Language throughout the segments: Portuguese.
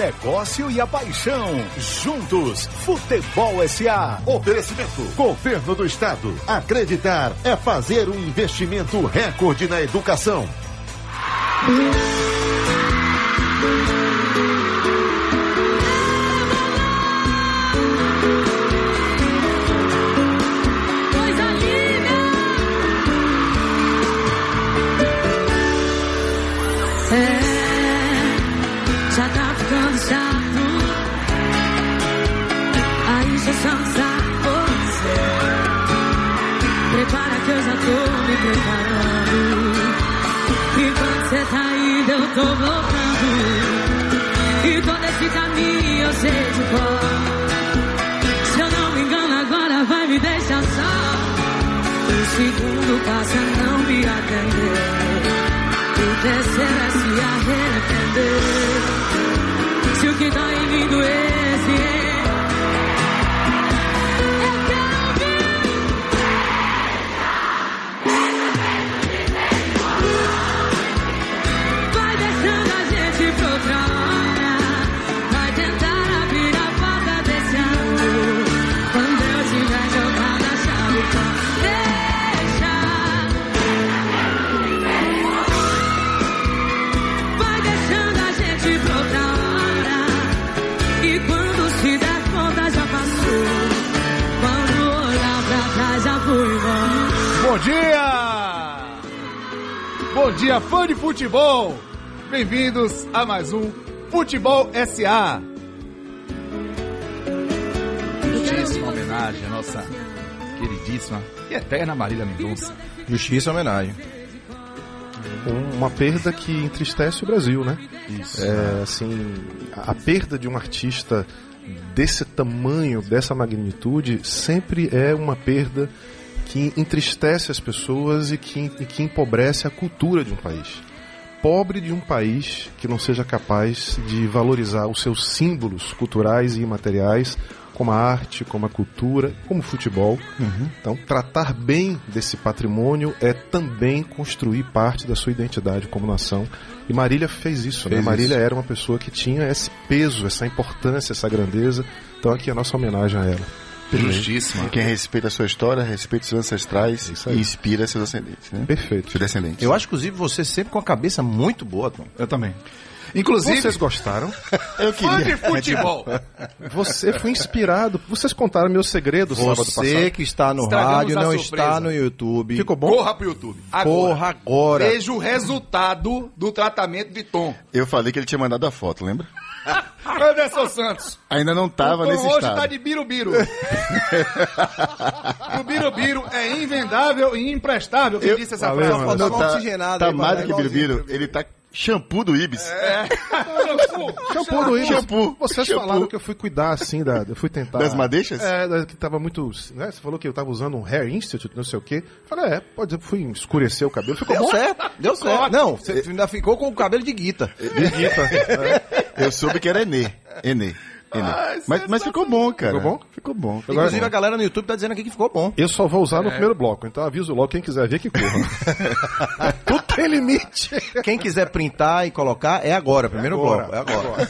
negócio e a paixão. Juntos, Futebol SA. Oferecimento. Governo do Estado. Acreditar é fazer um investimento recorde na educação. Tô me preparando. Enquanto você tá indo, eu tô voltando. E todo esse caminho eu sei de cor. Se eu não me engano, agora vai me deixar só. O segundo passo é não me atender. O terceiro é se arrepender. Se o que tá em mim doesse, eu dia! Bom dia, fã de futebol! Bem-vindos a mais um Futebol SA. Justíssima homenagem à nossa queridíssima e eterna Marília Mendonça. Justiça e homenagem. uma perda que entristece o Brasil, né? Isso. É, assim, a perda de um artista desse tamanho, dessa magnitude, sempre é uma perda que entristece as pessoas e que, e que empobrece a cultura de um país. Pobre de um país que não seja capaz de valorizar os seus símbolos culturais e imateriais, como a arte, como a cultura, como o futebol. Então, tratar bem desse patrimônio é também construir parte da sua identidade como nação. E Marília fez isso, né? Fez Marília isso. era uma pessoa que tinha esse peso, essa importância, essa grandeza. Então, aqui é a nossa homenagem a ela. Justíssima. Quem respeita a sua história, respeita seus ancestrais e inspira seus ascendentes, né? Perfeito. Seus descendentes. Eu acho, inclusive, você sempre com a cabeça muito boa, Tom. Eu também. Inclusive, Vocês gostaram? Eu fã de futebol. Você foi inspirado. Vocês contaram meu segredo sábado Você passado. que está no Estragamos rádio, não surpresa. está no YouTube. Ficou bom? Corra pro YouTube. Agora. Porra, agora. Veja o resultado do tratamento de Tom. Eu falei que ele tinha mandado a foto, lembra? Anderson Santos. Ainda não tava nesse hoje estado. tá de birubiru. o birubiru é invendável e imprestável. Quem disse essa frase? Não, uma tá, oxigenada tá aí, mais do que é birubiru. Ele tá shampoo do Ibis. Shampoo do Ibis. Shampoo. Vocês Shampoo. falaram que eu fui cuidar assim, da, eu fui tentar. Das madeixas? É, que tava muito. Né? Você falou que eu tava usando um Hair Institute, não sei o quê. Falei, é, pode dizer, fui escurecer o cabelo. Ficou Deu bom? certo, deu certo. Não, você ainda ficou com o cabelo de guita. Guita. É. Eu soube que era Enê. Enê. Enê. Ai, mas, mas ficou bom, cara. Ficou bom? Ficou bom. Ficou Inclusive, bom. a galera no YouTube tá dizendo aqui que ficou bom. Eu só vou usar no primeiro bloco, então aviso logo quem quiser ver que corra. Tudo tem limite. Quem quiser printar e colocar, é agora, primeiro agora, bloco. É agora.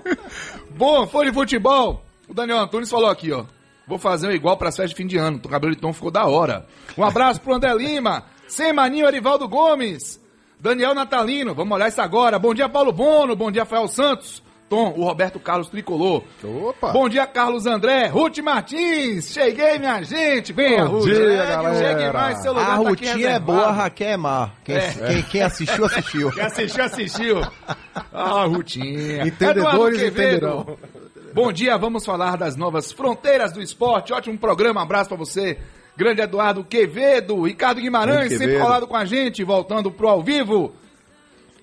Bom, foi de futebol. O Daniel Antunes falou aqui, ó. Vou fazer um igual pra festas de fim de ano. O cabelo de Tom ficou da hora. Um abraço pro André Lima. Sem maninho, Arivaldo Gomes. Daniel Natalino. Vamos olhar isso agora. Bom dia, Paulo Bono. Bom dia, Rafael Santos. Tom, o Roberto Carlos Tricolor. Opa. Bom dia, Carlos André. Ruth Martins. Cheguei, minha gente. Venha, Bom Ruth. dia, Chegue, galera. Chegue mais, seu lugar A tá é boa, a Raquel é má. Quem, quem, quem assistiu, assistiu. Quem assistiu, assistiu. Ah, Rutinha. Entendedores Quevedo. entenderão. Bom dia, vamos falar das novas fronteiras do esporte. Ótimo programa, abraço pra você. Grande Eduardo Quevedo, Ricardo Guimarães, sempre colado com a gente, voltando pro ao vivo.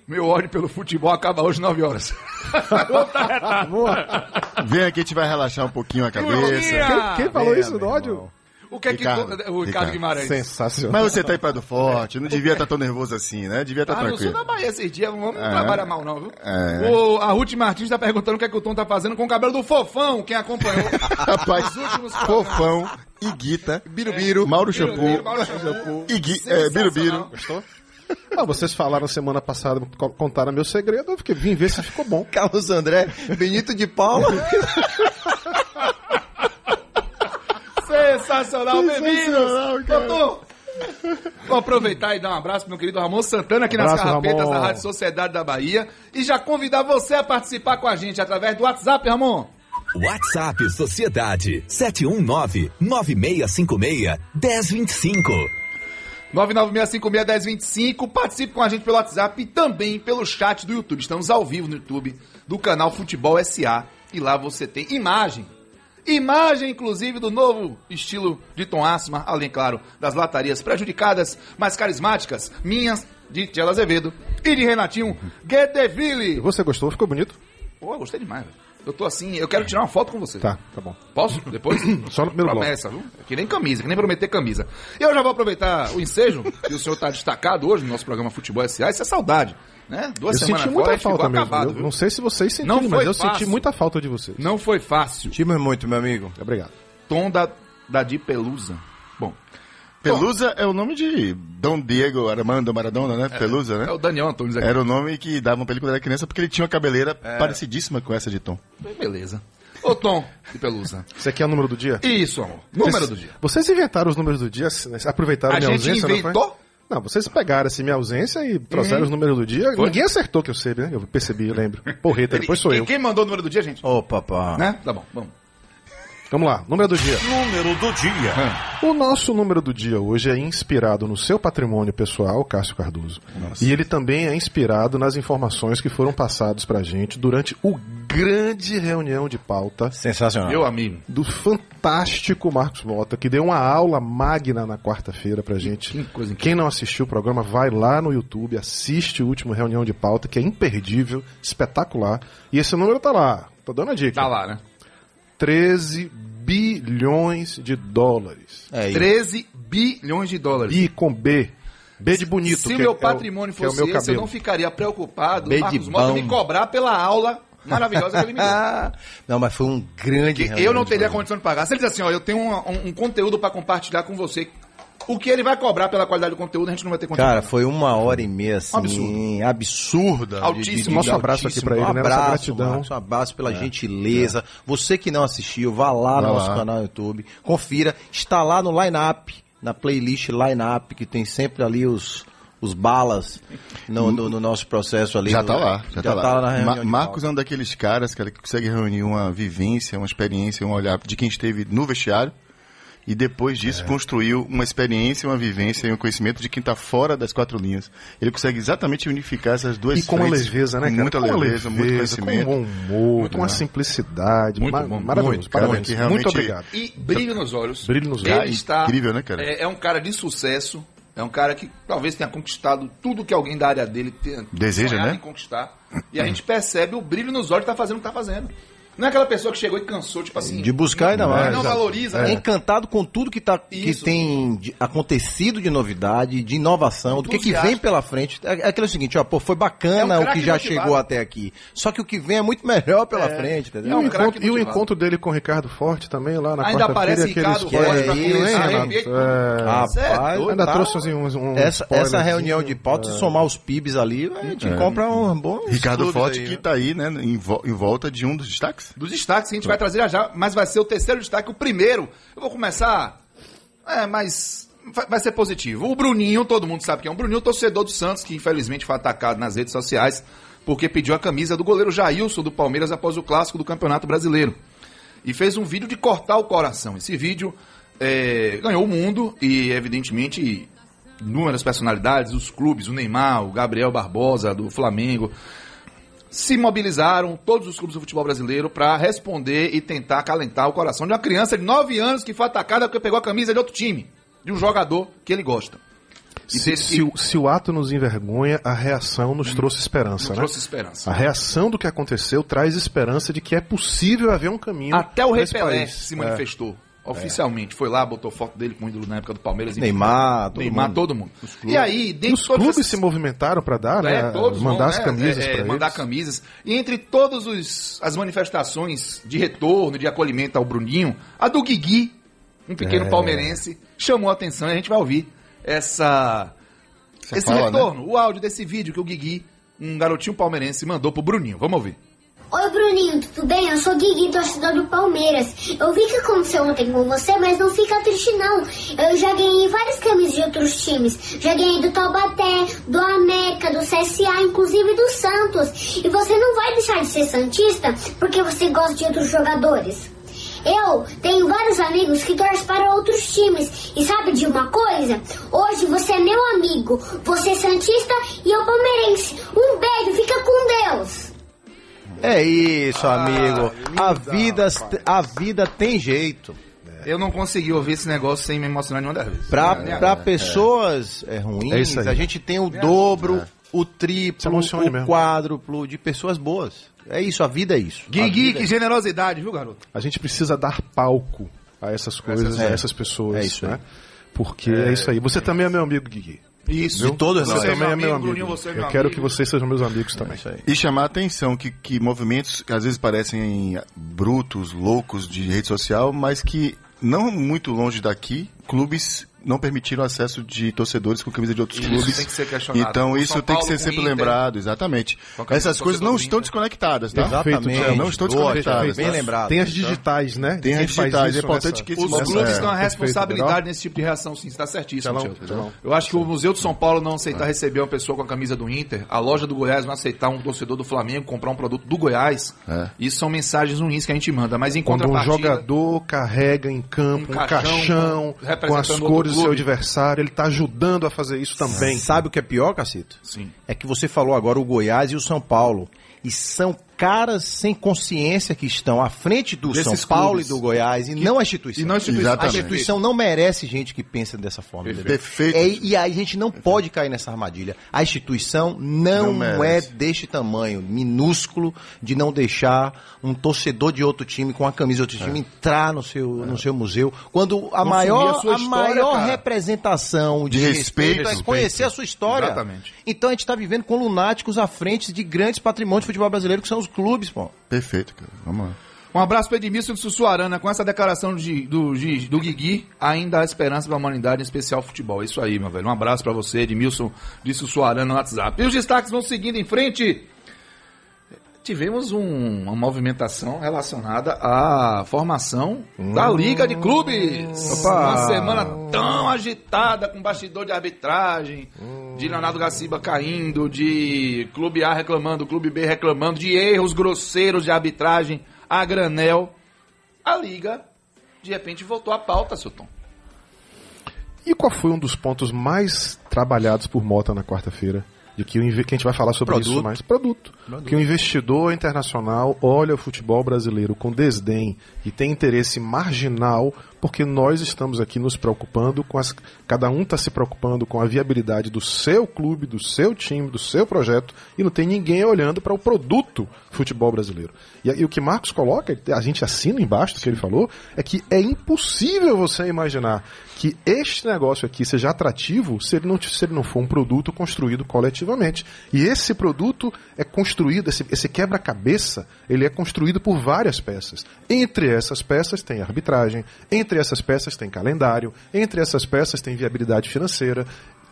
Meu ódio pelo futebol acaba hoje 9 horas. Vem aqui, a gente vai relaxar um pouquinho a cabeça. Rutinha! Quem falou isso ódio? irmão. O que é que Ricardo, o Ricardo, Ricardo. Guimarães? Sensacional. Mas você tá em Praia do Forte, não devia estar tão nervoso assim, né? Devia estar Ah, no sul tranquilo. da Bahia esses dias, não vamos É. trabalhar mal não, viu? É. O, a Ruth Martins tá perguntando o que é que o Tom tá fazendo com o cabelo do Fofão, quem acompanhou. Rapaz, Os últimos. Fofão, Iguita, Birubiru, Shampoo, Mauro Shampoo. Igui, é, Birubiru. Sensacional. Ah, vocês falaram semana passada, co- contaram meu segredo, eu fiquei, vim ver se ficou bom. Carlos André, Benito de Paula. Sensacional, bem-vindos! Doutor! Vou aproveitar e dar um abraço pro meu querido Ramon Santana aqui nas Abraço, carrapetas Ramon. da Rádio Sociedade da Bahia e já convidar você a participar com a gente através do WhatsApp, Ramon. WhatsApp Sociedade 719-9656-1025. 996561025. Participe com a gente pelo WhatsApp e também pelo chat do YouTube. Estamos ao vivo no YouTube do canal Futebol SA. E lá você tem imagem. Imagem, inclusive, do novo estilo de Tom Asma, além, claro, das latarias prejudicadas, mas carismáticas, minhas, de Tchela Azevedo e de Renatinho Guedeville. Você gostou? Ficou bonito? Pô, eu gostei demais, velho. Eu tô assim, eu quero tirar uma foto com você. Tá, tá bom. Posso? Depois? Só no primeiro bloco. Promessa, viu? Que nem camisa, que nem prometer camisa. E eu já vou aproveitar o ensejo, que o senhor tá destacado hoje no nosso programa Futebol SA, isso é saudade, né? Duas Eu semanas senti fora, muita a gente ficou falta mesmo. acabado, não sei se vocês sentiram, Não mas foi eu fácil. senti muita falta de vocês. Não foi fácil. Time muito, meu amigo. Obrigado. Tom da, da Di Pelusa. Bom, Pelusa é o nome de Dom Diego Armando Maradona, né? Pelusa, é né? o Daniel Antunes aqui. Era o nome que davam pra ele quando era criança, porque ele tinha uma cabeleira parecidíssima com essa de Tom. Beleza. Ô Tom de Pelusa. Esse aqui é o número do dia? Isso, amor. Número Vocês- do dia. Vocês inventaram os números do dia, aproveitaram A minha gente ausência, não foi? inventou? Não, vocês pegaram assim minha ausência e trouxeram os números do dia. Foi? Ninguém acertou que eu sei, né? Eu percebi, eu lembro. Porreta, depois sou Quem- eu. Quem mandou o número do dia, gente? Ô, papá. Né? Tá bom, vamos. Vamos lá, número do dia. Número do dia. O nosso número do dia hoje é inspirado no seu patrimônio pessoal, Cássio Cardoso. E ele também é inspirado nas informações que foram passadas pra gente durante o grande reunião de pauta Sensacional. Meu amigo. do fantástico Marcos Mota, que deu uma aula magna na quarta-feira pra gente. Que coisa incrível. Quem não assistiu o programa, vai lá no YouTube, assiste o último reunião de pauta, que é imperdível, espetacular. E esse número tá lá. Tô dando a dica. Tá lá, né? 13 bilhões de dólares. É isso. 13 bilhões de dólares. Bi com B. B de bonito. Se meu é patrimônio é o fosse meu esse, eu cabelo. não ficaria preocupado Bem Marcos de Mota me cobrar pela aula maravilhosa que ele me deu. Não, mas foi um grande. Que eu não teria condição de pagar. Se ele diz assim, ó, eu tenho um, um- um conteúdo pra compartilhar com você, o que ele vai cobrar pela qualidade do conteúdo, a gente não vai ter condição. Cara, foi uma hora e meia, assim, Absurdo. absurda. Altíssimo. Nosso abraço aqui pra ele, um né? Nossa abraço, gratidão. Marcos, um abraço pela gentileza. Você que não assistiu, vá lá no nosso lá. canal no YouTube, confira. Está lá no line-up, na playlist line-up, que tem sempre ali os, os balas no, no- no nosso processo ali. Já no- tá lá, já, tá, lá. na reunião Ma- Marcos é um daqueles caras cara, que consegue reunir uma vivência, uma experiência, um olhar de quem esteve no vestiário e depois disso É. construiu uma experiência, uma vivência e um conhecimento de quem está fora das quatro linhas. Ele consegue exatamente unificar essas duas E com uma leveza, né, com cara? muita com uma leveza, muito conhecimento. Com um bom humor, com uma simplicidade. Muito ma- bom, maravilhoso. muito, Parabéns. Muito obrigado. E brilho nos olhos. Brilho nos Ele olhos. está, Incrível, né, cara? É, é um cara de sucesso. É um cara que talvez tenha conquistado tudo que alguém da área dele tenha Deseja, né? conquistar. E a gente percebe o brilho nos olhos que tá fazendo o que tá fazendo. Não é aquela pessoa que chegou e cansou, tipo assim. De buscar ainda mais. não Exato. valoriza, É. né? Encantado com tudo que, tá, que tem acontecido de novidade, de inovação, do que, que vem pela frente. É, é aquilo seguinte, ó, pô, foi bacana É um o que já motivado. chegou até aqui. Só que o que vem é muito melhor pela frente, entendeu? E, o um encontro, e o encontro dele com o Ricardo Forte também, lá na Ainda quarta-feira. aparece aquele Ricardo Forte pra é? É. Rapaz, é Ainda tá- trouxe assim, uns, um essa, essa spoilerzinho. reunião de pauta, se somar os PIBs ali, a gente compra um bom. Ricardo Forte, que está aí, né, em volta de um dos destaques. Dos destaques que a gente vai trazer já já, mas vai ser o terceiro destaque. O primeiro, eu vou começar. É, mas vai- ser positivo. O Bruninho, todo mundo sabe quem é. O Bruninho, torcedor do Santos, que infelizmente foi atacado nas redes sociais porque pediu a camisa do goleiro Jailson do Palmeiras após o clássico do Campeonato Brasileiro. E fez um vídeo de cortar o coração. Esse vídeo é, ganhou o mundo e, evidentemente, inúmeras personalidades, os clubes, o Neymar, o Gabriel Barbosa do Flamengo, se mobilizaram, todos os clubes do futebol brasileiro, para responder e tentar acalentar o coração de uma criança de 9 anos que foi atacada porque pegou a camisa de outro time, de um jogador que ele gosta. Se, se o- se o ato nos envergonha, a reação nos trouxe esperança, não né? trouxe esperança. A reação do que aconteceu traz esperança de que é possível haver um caminho. Até o Rei nesse Pelé país. Se É. Oficialmente, foi lá, botou foto dele com o ídolo na época do Palmeiras. enfim. Neymar, todo Neymar, mundo. todo mundo. E aí, dentro os clubes se movimentaram para dar, né? É, todos mandar vão, as né, camisas é, é, para mandar eles. camisas. E entre todas as manifestações de retorno, de acolhimento ao Bruninho, a do Guigui, um pequeno É. palmeirense, chamou a atenção e a gente vai ouvir essa esse fala, né? retorno, o áudio desse vídeo que o Guigui, um garotinho palmeirense, mandou pro Bruninho. Vamos ouvir. Oi Bruninho, tudo bem? Eu sou Guigui, torcedor do Palmeiras. Eu vi que aconteceu ontem com você, mas não fica triste não. Eu já ganhei várias camisas de outros times. Já ganhei do Taubaté, do América, do CSA, inclusive do Santos. E você não vai deixar de ser Santista porque você gosta de outros jogadores. Eu tenho vários amigos que torcem para outros times. E sabe de uma coisa? Hoje você é meu amigo. Você é Santista e eu palmeirense. Um beijo, fica com Deus. É isso, amigo. A vida, a vida tem jeito. Eu não consegui ouvir esse negócio sem me emocionar nenhuma das vezes. Pra, É, pra pessoas é, É ruins, a gente tem o dobro, o triplo, o mesmo. quádruplo de pessoas boas. É isso, a vida é isso. Guigui, que generosidade, viu, garoto? A gente precisa dar palco a essas coisas, é. a essas pessoas, É isso aí. né? Porque é, isso aí. Você também é meu amigo, Guigui. Isso. De todos Você nós. também é meu amigo. Bruninho, você é meu Eu quero amigo. que vocês sejam meus amigos também. É isso aí. E chamar a atenção que, que movimentos que às vezes parecem brutos, loucos de rede social, mas que não muito longe daqui, clubes não permitiram acesso de torcedores com camisa de outros Isso clubes. tem que ser questionado. Então O isso São tem que ser com sempre Inter. lembrado, exatamente. Com a Essas do coisas não do estão desconectadas, tá? Exatamente. Não estão desconectadas. Bem tá? lembrado. Tem as digitais, né? Tem as digitais, isso é importante nessa- que esse Os Nessa- clubes é, têm uma perfeito, responsabilidade nesse tipo de reação, sim. Está certíssimo, Tchelo. tchelão. Eu acho que o Museu de São Paulo não aceitar receber uma pessoa com a camisa do Inter, a loja do Goiás não aceitar um torcedor do Flamengo comprar um produto do Goiás. É. Isso são mensagens ruins que a gente manda. Mas em Quando um jogador carrega em campo Um caixão com- com as outro do seu adversário, ele está ajudando a fazer isso também. Sabe o que é pior, Cacito? Sim. É que você falou agora o Goiás e o São Paulo. E são caras sem consciência que estão à frente do São Paulo clubes. e do Goiás e não a instituição. E não a instituição. A instituição não merece gente que pensa dessa forma. Perfeito. Perfeito. É, e aí a gente não pode cair nessa armadilha. A instituição não, Não é deste tamanho, minúsculo, de não deixar um torcedor de outro time com a camisa de outro time entrar no seu, no seu museu. Quando a Consumir maior, a sua a história, maior cara. representação de, De respeito, respeito. é conhecer a sua história. Exatamente. Então a gente está vivendo com lunáticos à frente de grandes patrimônios de futebol brasileiro, que são os clubes, pô. Perfeito, cara. Vamos lá. Um abraço para Edmilson de Sussuarana. Com essa declaração de- do, Gi- do Guigui, ainda há esperança para a humanidade, em especial futebol. Isso aí, meu velho. Um abraço para você, Edmilson de Sussuarana no WhatsApp. E os destaques vão seguindo em frente. Tivemos um- uma movimentação relacionada à formação da Liga de Clubes. Uma semana tão agitada com bastidor de arbitragem, de Leonardo Gaciba caindo, de Clube A reclamando, Clube B reclamando, de erros grosseiros de arbitragem a granel. A Liga, de repente, voltou à pauta, seu Tom. E qual foi um dos pontos mais trabalhados por Mota na quarta-feira? De que, o que a gente vai falar sobre Produto. isso mais. Produto. Que o investidor internacional olha o futebol brasileiro com desdém e tem interesse marginal, porque nós estamos aqui nos preocupando com as. Cada um está se preocupando com a viabilidade do seu clube, do seu time, do seu projeto, e não tem ninguém olhando para o produto futebol brasileiro. E, e o que Marcos coloca, a gente assina embaixo do que ele falou, é que é impossível você imaginar que este negócio aqui seja atrativo se ele não, se ele não for um produto construído coletivamente. E esse produto é construído, esse, esse quebra-cabeça, ele é construído por várias peças. Entre essas peças tem arbitragem, entre essas peças tem calendário, entre essas peças tem viabilidade financeira.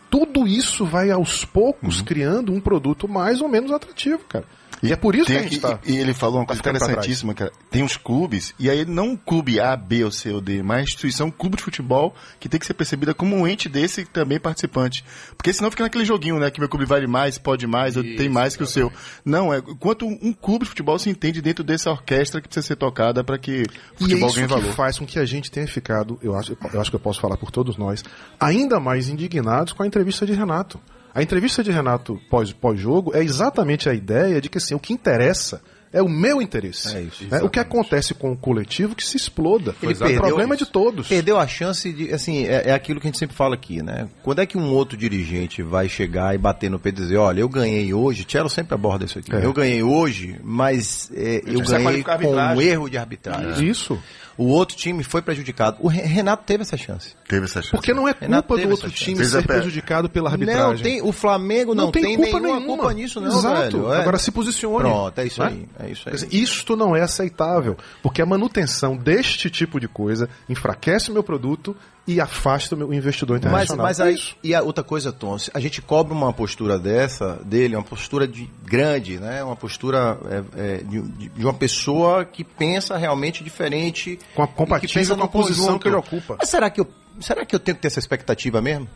Tudo isso vai aos poucos criando um produto mais ou menos atrativo, cara. E, é por isso que Tem a gente está. E ele falou uma coisa interessantíssima, cara. Tem uns clubes, e aí não um clube A, B ou C ou D, mas instituição, um clube de futebol, que tem que ser percebida como um ente desse também participante. Porque senão fica naquele joguinho, né? Que meu clube vale mais, pode mais, ou tem mais que o seu. Não, é quanto um clube de futebol se entende dentro dessa orquestra que precisa ser tocada para que o E é futebol isso ganhe que valor. faz com que a gente tenha ficado, eu acho, eu acho que eu posso falar por todos nós, ainda mais indignados com a entrevista de Renato. A entrevista de Renato pós- pós-jogo é exatamente a ideia de que assim, o que interessa é o meu interesse. É isso, né? O que acontece com o coletivo que se exploda. Ele o perdeu problema é isso. de todos. Perdeu a chance de, assim, é, é aquilo que a gente sempre fala aqui, né? Quando é que um outro dirigente vai chegar e bater no peito e dizer, olha, eu ganhei hoje, Tchelo sempre aborda isso aqui, É. eu ganhei hoje, mas é, eu ganhei com um erro de arbitragem. Isso. O outro time foi prejudicado. O Re- Renato teve essa chance. Teve essa chance. Porque não é culpa do outro time Fez ser pé. prejudicado pela arbitragem. Não, tem, o Flamengo não, Não tem tem, culpa nenhuma culpa nisso, não, Exato. velho. É. Agora se posicione. Pronto, é isso aí. É isso aí. Isto não é aceitável, porque a manutenção deste tipo de coisa enfraquece o meu produto e afasta o investidor Mas, internacional. mas É aí, isso. e a outra coisa, Tom, a gente cobra uma postura dessa dele, uma postura de grande, né? Uma postura é, é, de, de- uma pessoa que pensa realmente diferente, Com a- compatível com a posição que ele ocupa. Mas será que eu, será que eu tenho que ter essa expectativa mesmo?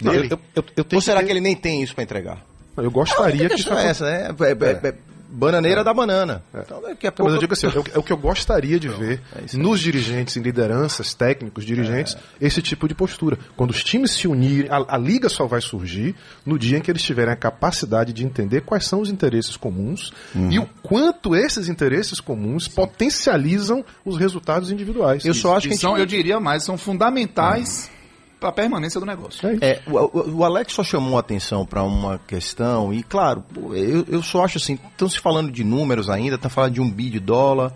Não, eu- eu- eu tenho Ou será que que, ele nem tem isso para entregar? Eu gostaria a que isso é essa, né? É, é- é bananeira da banana. Então daqui a Não, pouco mas eu digo assim, é o, é o que eu gostaria de ver é nos dirigentes, em lideranças, técnicos, dirigentes, esse tipo de postura. Quando os times se unirem, a, a liga só vai surgir no dia em que eles tiverem a capacidade de entender quais são os interesses comuns Uhum. e o quanto esses interesses comuns potencializam os resultados individuais. eu só acho que gente são, eu diria mais, são fundamentais para a permanência do negócio. É. É, o, o- Alex só chamou a atenção para uma questão, e claro, eu, eu só acho assim, estão se falando de números ainda, está falando de um bi de dólar,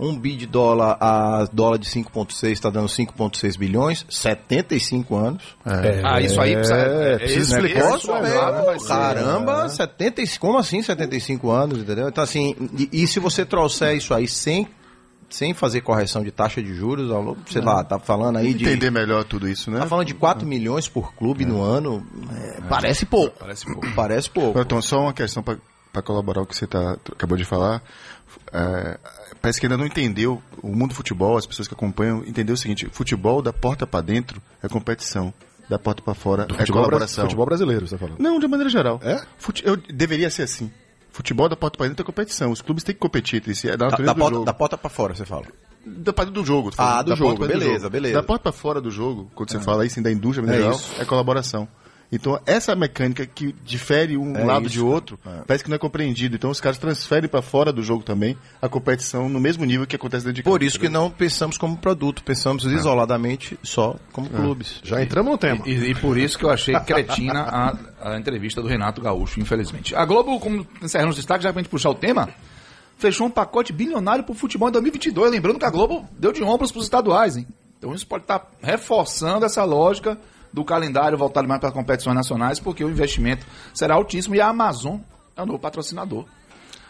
um bi de dólar a dólar de 5,6 está dando 5,6 bilhões, 75 anos. Ah, isso aí precisa, É, precisa esse explicar negócio, isso velho, melhor. vai ser- Caramba, 75, como assim 75 anos, entendeu? Então assim, e, e se você trouxer isso aí sem, sem fazer correção de taxa de juros, sei lá, tá falando aí de... Entender melhor tudo isso, né? Tá falando de 4 milhões por clube no ano, é, parece pouco. Parece pouco. Parece pouco. Então, só uma questão para colaborar com o que você tá, acabou de falar. É, parece que ainda não entendeu, o mundo do futebol, as pessoas que acompanham, entendeu o seguinte: futebol da porta para dentro é competição, da porta para fora é futebol, colaboração. futebol brasileiro, você tá falando. Não, de maneira geral. É? Fute- eu, deveria ser assim. Futebol da porta para dentro é competição. Os clubes têm que competir entre si. É da Da, natureza da porta, da porta pra fora, você fala. Da parte do jogo. Ah, do jogo, beleza, beleza. Da porta para fora do jogo, quando você fala isso, da indústria em É geral, isso. é colaboração. Então, essa mecânica que difere um É lado isso, de outro, parece que não é compreendido. Então, os caras transferem para fora do jogo também a competição no mesmo nível que acontece dentro de Por campo, isso que não pensamos como produto, pensamos isoladamente só como clubes. Já entramos no tema. E, e por isso que eu achei cretina a, a entrevista do Renato Gaúcho, infelizmente. A Globo, como encerrando os destaques, já pra gente puxar o tema, fechou um pacote bilionário pro futebol em 2022. Lembrando que a Globo deu de ombros pros estaduais, hein? Então isso pode estar reforçando essa lógica do calendário voltado mais para competições nacionais, porque o investimento será altíssimo e a Amazon é o novo patrocinador.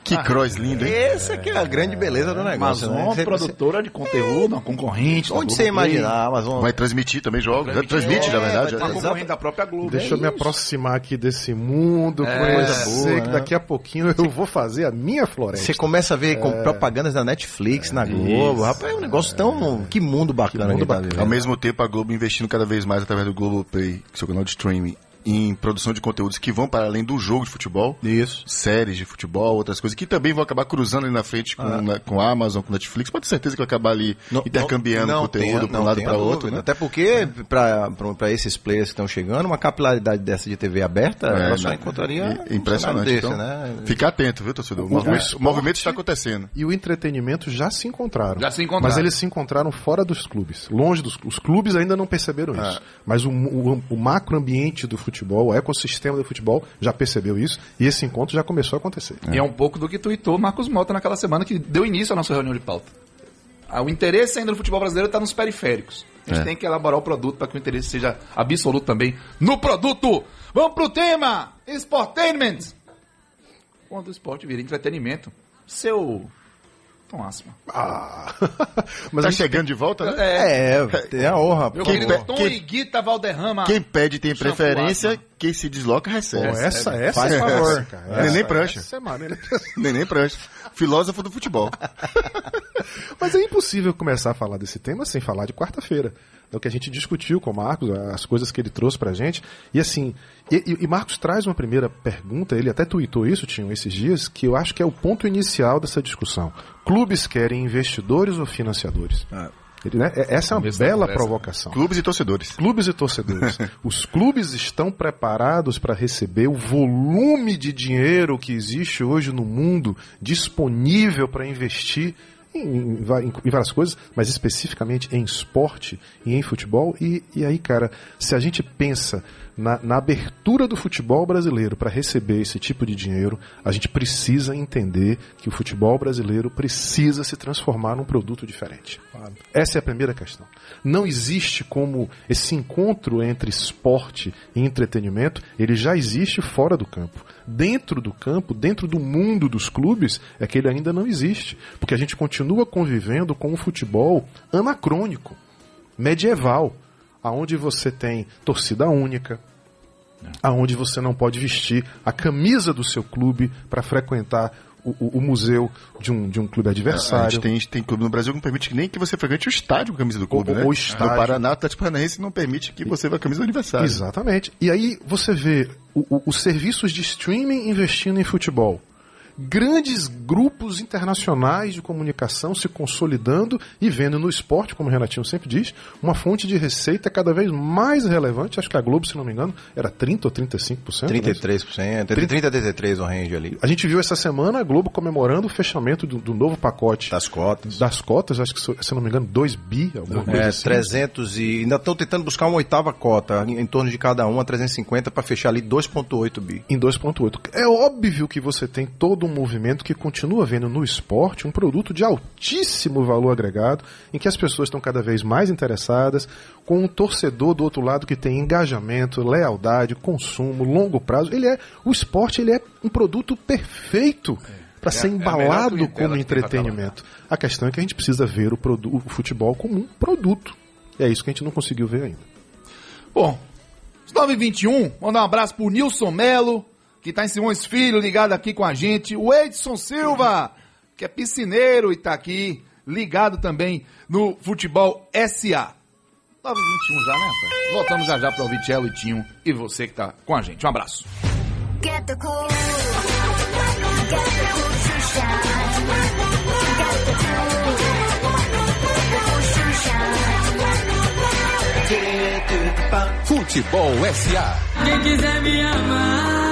Que cross lindo, hein? Essa que é a grande beleza do negócio, Amazon, né? Você- produtora de conteúdo, uma concorrente. Onde você imaginar, Amazon... Vai transmitir também jogos. Transmite, É, na verdade. vai Uma concorrente da própria Globo. Deixa eu me isso. aproximar aqui desse mundo, coisa conhecer boa, que né? daqui a pouquinho eu vou fazer a minha floresta. Você começa a ver com É. propagandas da Netflix, na Globo. Rapaz, é um negócio tão... Que mundo bacana mundo que, tá bacana. vivendo. Ao mesmo tempo, a Globo investindo cada vez mais através do Globo Play, seu canal de streaming, em produção de conteúdos que vão para além do jogo de futebol. Isso. Séries de futebol, outras coisas, que também vão acabar cruzando ali na frente com, na- com a Amazon, com Netflix. Pode ter certeza que vai acabar ali intercambiando conteúdo para um lado para outro, né? Até porque, para esses players que estão chegando, uma capilaridade dessa de TV aberta, É, ela só né? encontraria É impressionante. um então, desse, né? Fica atento, viu, torcedor? O, O movimento, esporte- o movimento está acontecendo. E o entretenimento já se encontraram. Já se encontraram. Mas eles se encontraram fora dos clubes. Longe dos Os clubes ainda não perceberam isso. Mas o, o, o macroambiente do futebol, o ecossistema do futebol já percebeu isso. E esse encontro já começou a acontecer. E é um pouco do que tuitou Marcos Mota naquela semana que deu início à nossa reunião de pauta. Ah, O interesse ainda no futebol brasileiro está nos periféricos. A gente É. tem que elaborar o produto para que o interesse seja absoluto também no produto. Vamos pro tema! Sportainment! Quando o esporte vira entretenimento, seu Tom Asma. Ah. Mas Tá chegando de volta, né? É, tem a honra. Meu Quem querido pe- Tom quem- Iguita Valderrama. Quem pede tem preferência, Asma. quem se desloca Pô, recebe. essa, essa Faz é favor. essa, cara. Neném Essa- prancha. essa é maneira. Neném prancha. Filósofo do futebol. Mas é impossível começar a falar desse tema sem falar de quarta-feira. É o que a gente discutiu com o Marcos, as coisas que ele trouxe pra gente. E assim, e, e- Marcos traz uma primeira pergunta, ele até tuitou isso, tinham esses dias, que eu acho que é o ponto inicial dessa discussão. Clubes querem investidores ou financiadores? Ele, né, é- essa é uma bela provocação. Clubes e torcedores. Clubes e torcedores. Os clubes estão preparados para receber o volume de dinheiro que existe hoje no mundo disponível para investir em, em em várias coisas, mas especificamente em esporte e em futebol. E, e aí, cara, se a gente pensa na, na abertura do futebol brasileiro para receber esse tipo de dinheiro, a gente precisa entender que o futebol brasileiro precisa se transformar num produto diferente. Essa é a primeira questão. Não existe como esse encontro entre esporte e entretenimento, ele já existe fora do campo. Dentro do campo, dentro do mundo dos clubes, é que ele ainda não existe. Porque a gente continua convivendo com um futebol anacrônico, medieval, aonde você tem torcida única, aonde você não pode vestir a camisa do seu clube para frequentar o, o- o museu de um, de um clube A adversário. gente tem, tem clube no Brasil que não permite nem que você frequente o estádio com a camisa do clube, O- né? o estádio. No Paraná, o Atlético Paranaense não permite que você vá com a camisa do aniversário. Exatamente. E aí você vê os serviços de streaming investindo em futebol. Grandes grupos internacionais de comunicação se consolidando e vendo no esporte, como o Renatinho sempre diz, uma fonte de receita cada vez mais relevante. Acho que a Globo, se não me engano, era 30% ou 35%. né? 33%, entre 30 e 33 o range ali. A gente viu essa semana a Globo comemorando o fechamento do, do novo pacote Das cotas. das cotas, acho que, se se não me engano, 2 bi, alguma coisa É, assim. 300 e ainda estão tentando buscar uma oitava cota, em, em torno de cada uma, 350 para fechar ali 2.8 bi. em 2.8. É óbvio que você tem todo um movimento que continua vendo no esporte um produto de altíssimo valor agregado, em que as pessoas estão cada vez mais interessadas, com um torcedor do outro lado que tem engajamento, lealdade, consumo, longo prazo. Ele é o esporte, ele é um produto perfeito para É ser é a melhor embalado clientela como entretenimento. A questão é que a gente precisa ver o, o futebol como um produto. E é isso que a gente não conseguiu ver ainda. Bom, os 9h21, mandar um abraço pro Nilson Melo, que tá em Simões Filho, ligado aqui com a gente. O Edson Silva, que é piscineiro e tá aqui, ligado também no Futebol SA. 9h21 já, né, rapaz? Voltamos já já para ouvir Tchelo e Tinho e você que tá com a gente. Um abraço. Get the cool. Get the cool to shine. Get the cool. Futebol SA. Quem quiser me amar,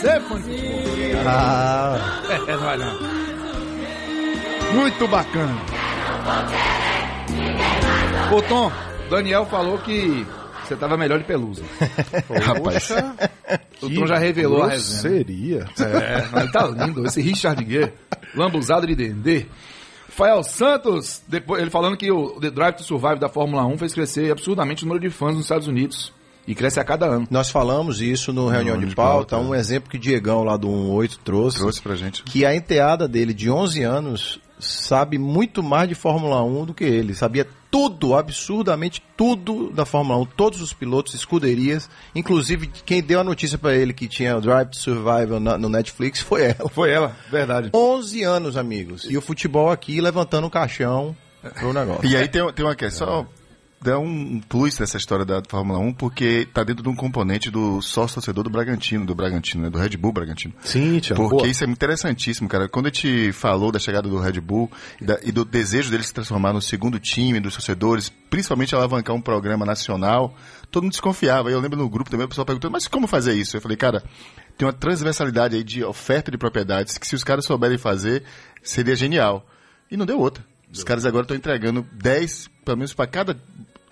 futebol. Ah, É, não não. Muito bacana. Ô Tom, Daniel falou que você tava melhor de pelusa. Rapaz, O Tom já revelou a resenha. Seria. É, mas tá lindo. Esse Richard Gere, lambuzado de Dendê. Rafael Santos, depois, ele falando que o The Drive to Survive da Fórmula 1 fez crescer absurdamente o número de fãs nos Estados Unidos. E cresce a cada ano. nós falamos isso no reunião de pauta, um exemplo que Diegão lá do 18 trouxe, trouxe pra gente. que a enteada dele de 11 anos sabe muito mais de Fórmula 1 do que ele. Sabia tudo, absurdamente tudo da Fórmula 1, todos os pilotos, escuderias, inclusive quem deu a notícia pra ele que tinha o Drive to Survive na- no Netflix foi ela. Foi ela, verdade. 11 anos, amigos. E o futebol aqui levantando o caixão pro negócio. E aí tem, tem uma questão, só dá um plus nessa história da Fórmula 1, porque tá dentro de um componente do sócio-torcedor do Bragantino, do Bragantino, né? Do Red Bull Bragantino. Sim, Tiago. Porque boa. isso é interessantíssimo, cara. Quando a gente falou da chegada do Red Bull e, da- e do desejo dele se transformar no segundo time dos torcedores, principalmente alavancar um programa nacional, todo mundo desconfiava. Eu lembro no grupo também o pessoal perguntando, mas como fazer isso? Eu falei, cara, tem uma transversalidade aí de oferta de propriedades que se os caras souberem fazer, seria genial. E não deu outra. Os caras agora estão entregando 10, pelo menos para cada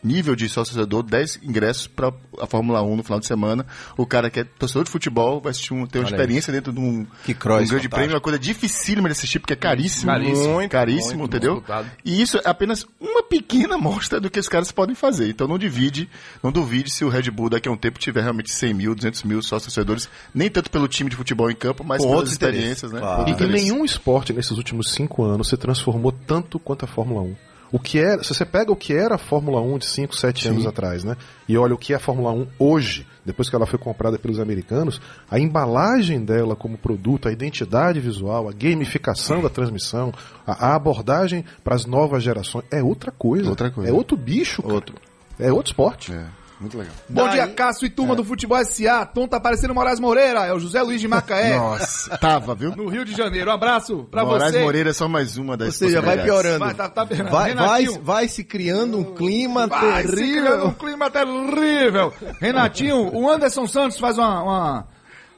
nível de sócio-torcedor, 10 ingressos para a Fórmula 1 no final de semana. O cara que é torcedor de futebol vai assistir um, ter uma Olha experiência dentro de um, Que cross um grande fantástico. prêmio, uma coisa dificílima de assistir, porque é caríssimo. Caríssimo. Muito, caríssimo, muito entendeu? disputado. E isso é apenas uma pequena amostra do que os caras podem fazer. Então não divide, não duvide se o Red Bull daqui a um tempo tiver realmente 100 mil, 200 mil sócios-torcedores, nem tanto pelo time de futebol em campo, mas Com pelas outros experiências, né? claro. E, e interesses. nenhum esporte nesses últimos cinco anos se transformou tanto quanto a Fórmula 1. O que era, se você pega o que era a Fórmula 1 de 5, 7 anos atrás, né? E olha o que é a Fórmula 1 hoje, depois que ela foi comprada pelos americanos, a embalagem dela como produto, a identidade visual, a gamificação da transmissão, a, a abordagem para as novas gerações é outra coisa. Outra coisa. É outro bicho, cara. Outro. É outro esporte. É, Muito legal. Bom Daí- dia, Cássio e turma do Futebol SA. Tom tá parecendo Moraes Moreira. É o José Luiz de Macaé. Nossa, tava, viu? No Rio de Janeiro. Um abraço pra Moraes você. Moreira é só mais uma das Ou seja, vai piorando. Vai, tá- tá vendo? vai, vai, vai se criando um clima Vai se criando terrível. um clima terrível. Renatinho, o Anderson Santos faz uma, uma,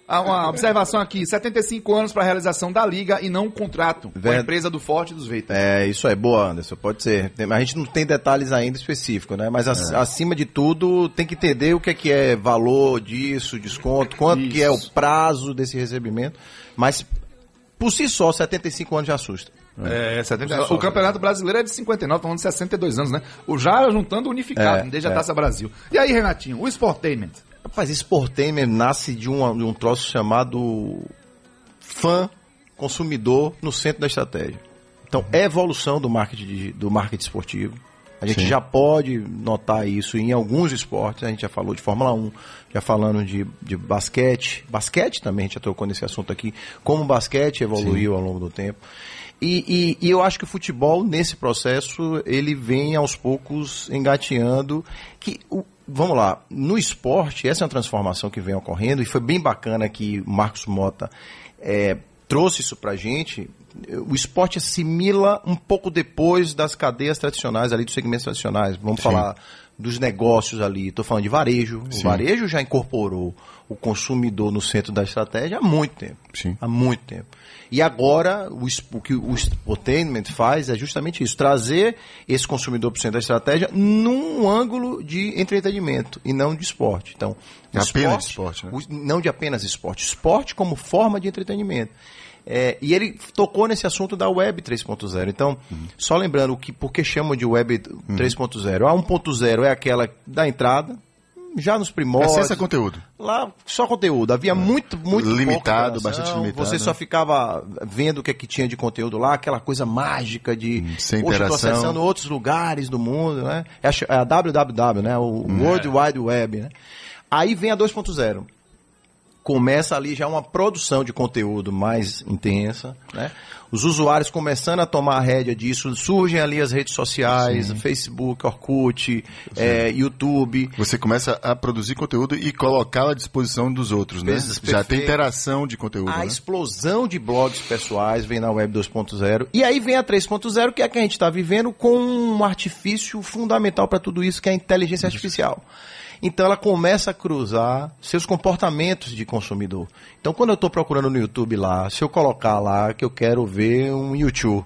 uma observação aqui. 75 anos para a realização da liga e não um contrato com a empresa do Forte dos Veitos. É, isso é boa, Anderson, pode ser. A gente não tem detalhes ainda específicos, né? Mas ac- acima de tudo, tem que entender o que é que é valor disso, desconto, quanto que é o prazo desse recebimento. Mas, por si só, 75 anos já assusta. É, 70, o Campeonato Brasileiro é de 59, estamos falando de 62 anos, né? O já juntando o unificado, É, desde a é. Taça Brasil. E aí, Renatinho, o Sportainment? Rapaz, Sportainment nasce de, uma- de um troço chamado fã consumidor no centro da estratégia. Então, é evolução do marketing, do marketing esportivo. A gente já pode notar isso em alguns esportes. A gente já falou de Fórmula 1, já falando de, de basquete. Basquete também, a gente já tocou nesse assunto aqui. Como o basquete evoluiu ao longo do tempo. E, e- e eu acho que o futebol, nesse processo, ele vem aos poucos engateando. Que, o- vamos lá, no esporte, essa é uma transformação que vem ocorrendo, e foi bem bacana que o Marcos Mota é, trouxe isso pra gente. O esporte assimila um pouco depois das cadeias tradicionais, ali dos segmentos tradicionais. Vamos falar dos negócios ali. Estou falando de varejo. O varejo já incorporou o consumidor no centro da estratégia há muito tempo. Sim. Há muito tempo. E agora, o, o que o Sportainment faz é justamente isso: trazer esse consumidor para o centro da estratégia num ângulo de entretenimento e não de esporte. Então, o Apenas de esporte, né? o- não de apenas esporte. Esporte como forma de entretenimento. É, e ele tocou nesse assunto da Web 3.0. Então, só lembrando que, por que chamam de Web 3.0. A 1.0 é aquela da entrada, já nos primórdios. Acesso conteúdo. Lá, só conteúdo. Havia muito, muito Limitado, bastante limitado, Você né? só ficava vendo o que, é que tinha de conteúdo lá, aquela coisa mágica de. sem Poxa, eu tô interação. acessando outros lugares do mundo, né? É a, ch- é a www, né? O World Wide Web, né? Aí vem a 2.0 começa ali já uma produção de conteúdo mais intensa, né? Os usuários começando a tomar a rédea disso, surgem ali as redes sociais, Facebook, Orkut, eh, YouTube. Você começa a produzir conteúdo e colocá-lo à disposição dos outros, né? Vezes Já tem perfeito. interação de conteúdo, A né? explosão de blogs pessoais vem na Web 2.0. E aí vem a 3.0, que é a que a gente está vivendo com um artifício fundamental para tudo isso, que é a inteligência artificial. Então ela começa a cruzar seus comportamentos de consumidor. Então quando eu estou procurando no YouTube lá, se eu colocar lá que eu quero ver um YouTube,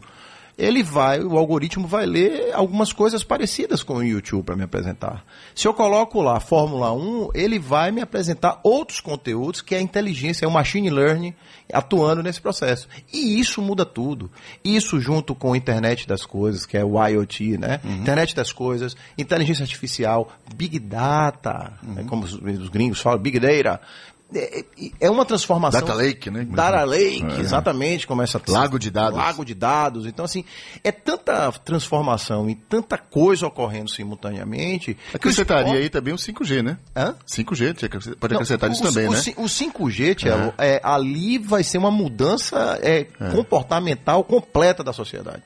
ele vai, o algoritmo vai ler algumas coisas parecidas com o YouTube para me apresentar. Se eu coloco lá Fórmula 1, ele vai me apresentar outros conteúdos que é a inteligência, é o machine learning atuando nesse processo. E isso muda tudo. Isso junto com a internet das coisas, que é o IoT, né? Internet das coisas, inteligência artificial, big data, né? como os, os gringos falam, big data. É, é- é uma transformação. Data lake, né? Data lake, É. exatamente, começa a Lago de dados. Lago de dados. Então, assim, é tanta transformação e tanta coisa ocorrendo simultaneamente. que o Acrescentaria esporte- aí também o 5G, né? Hã? 5G, tinha que- pode Não, acrescentar o- isso o, também, o, né? O 5G, Tiago, é, ali vai ser uma mudança é, comportamental completa da sociedade.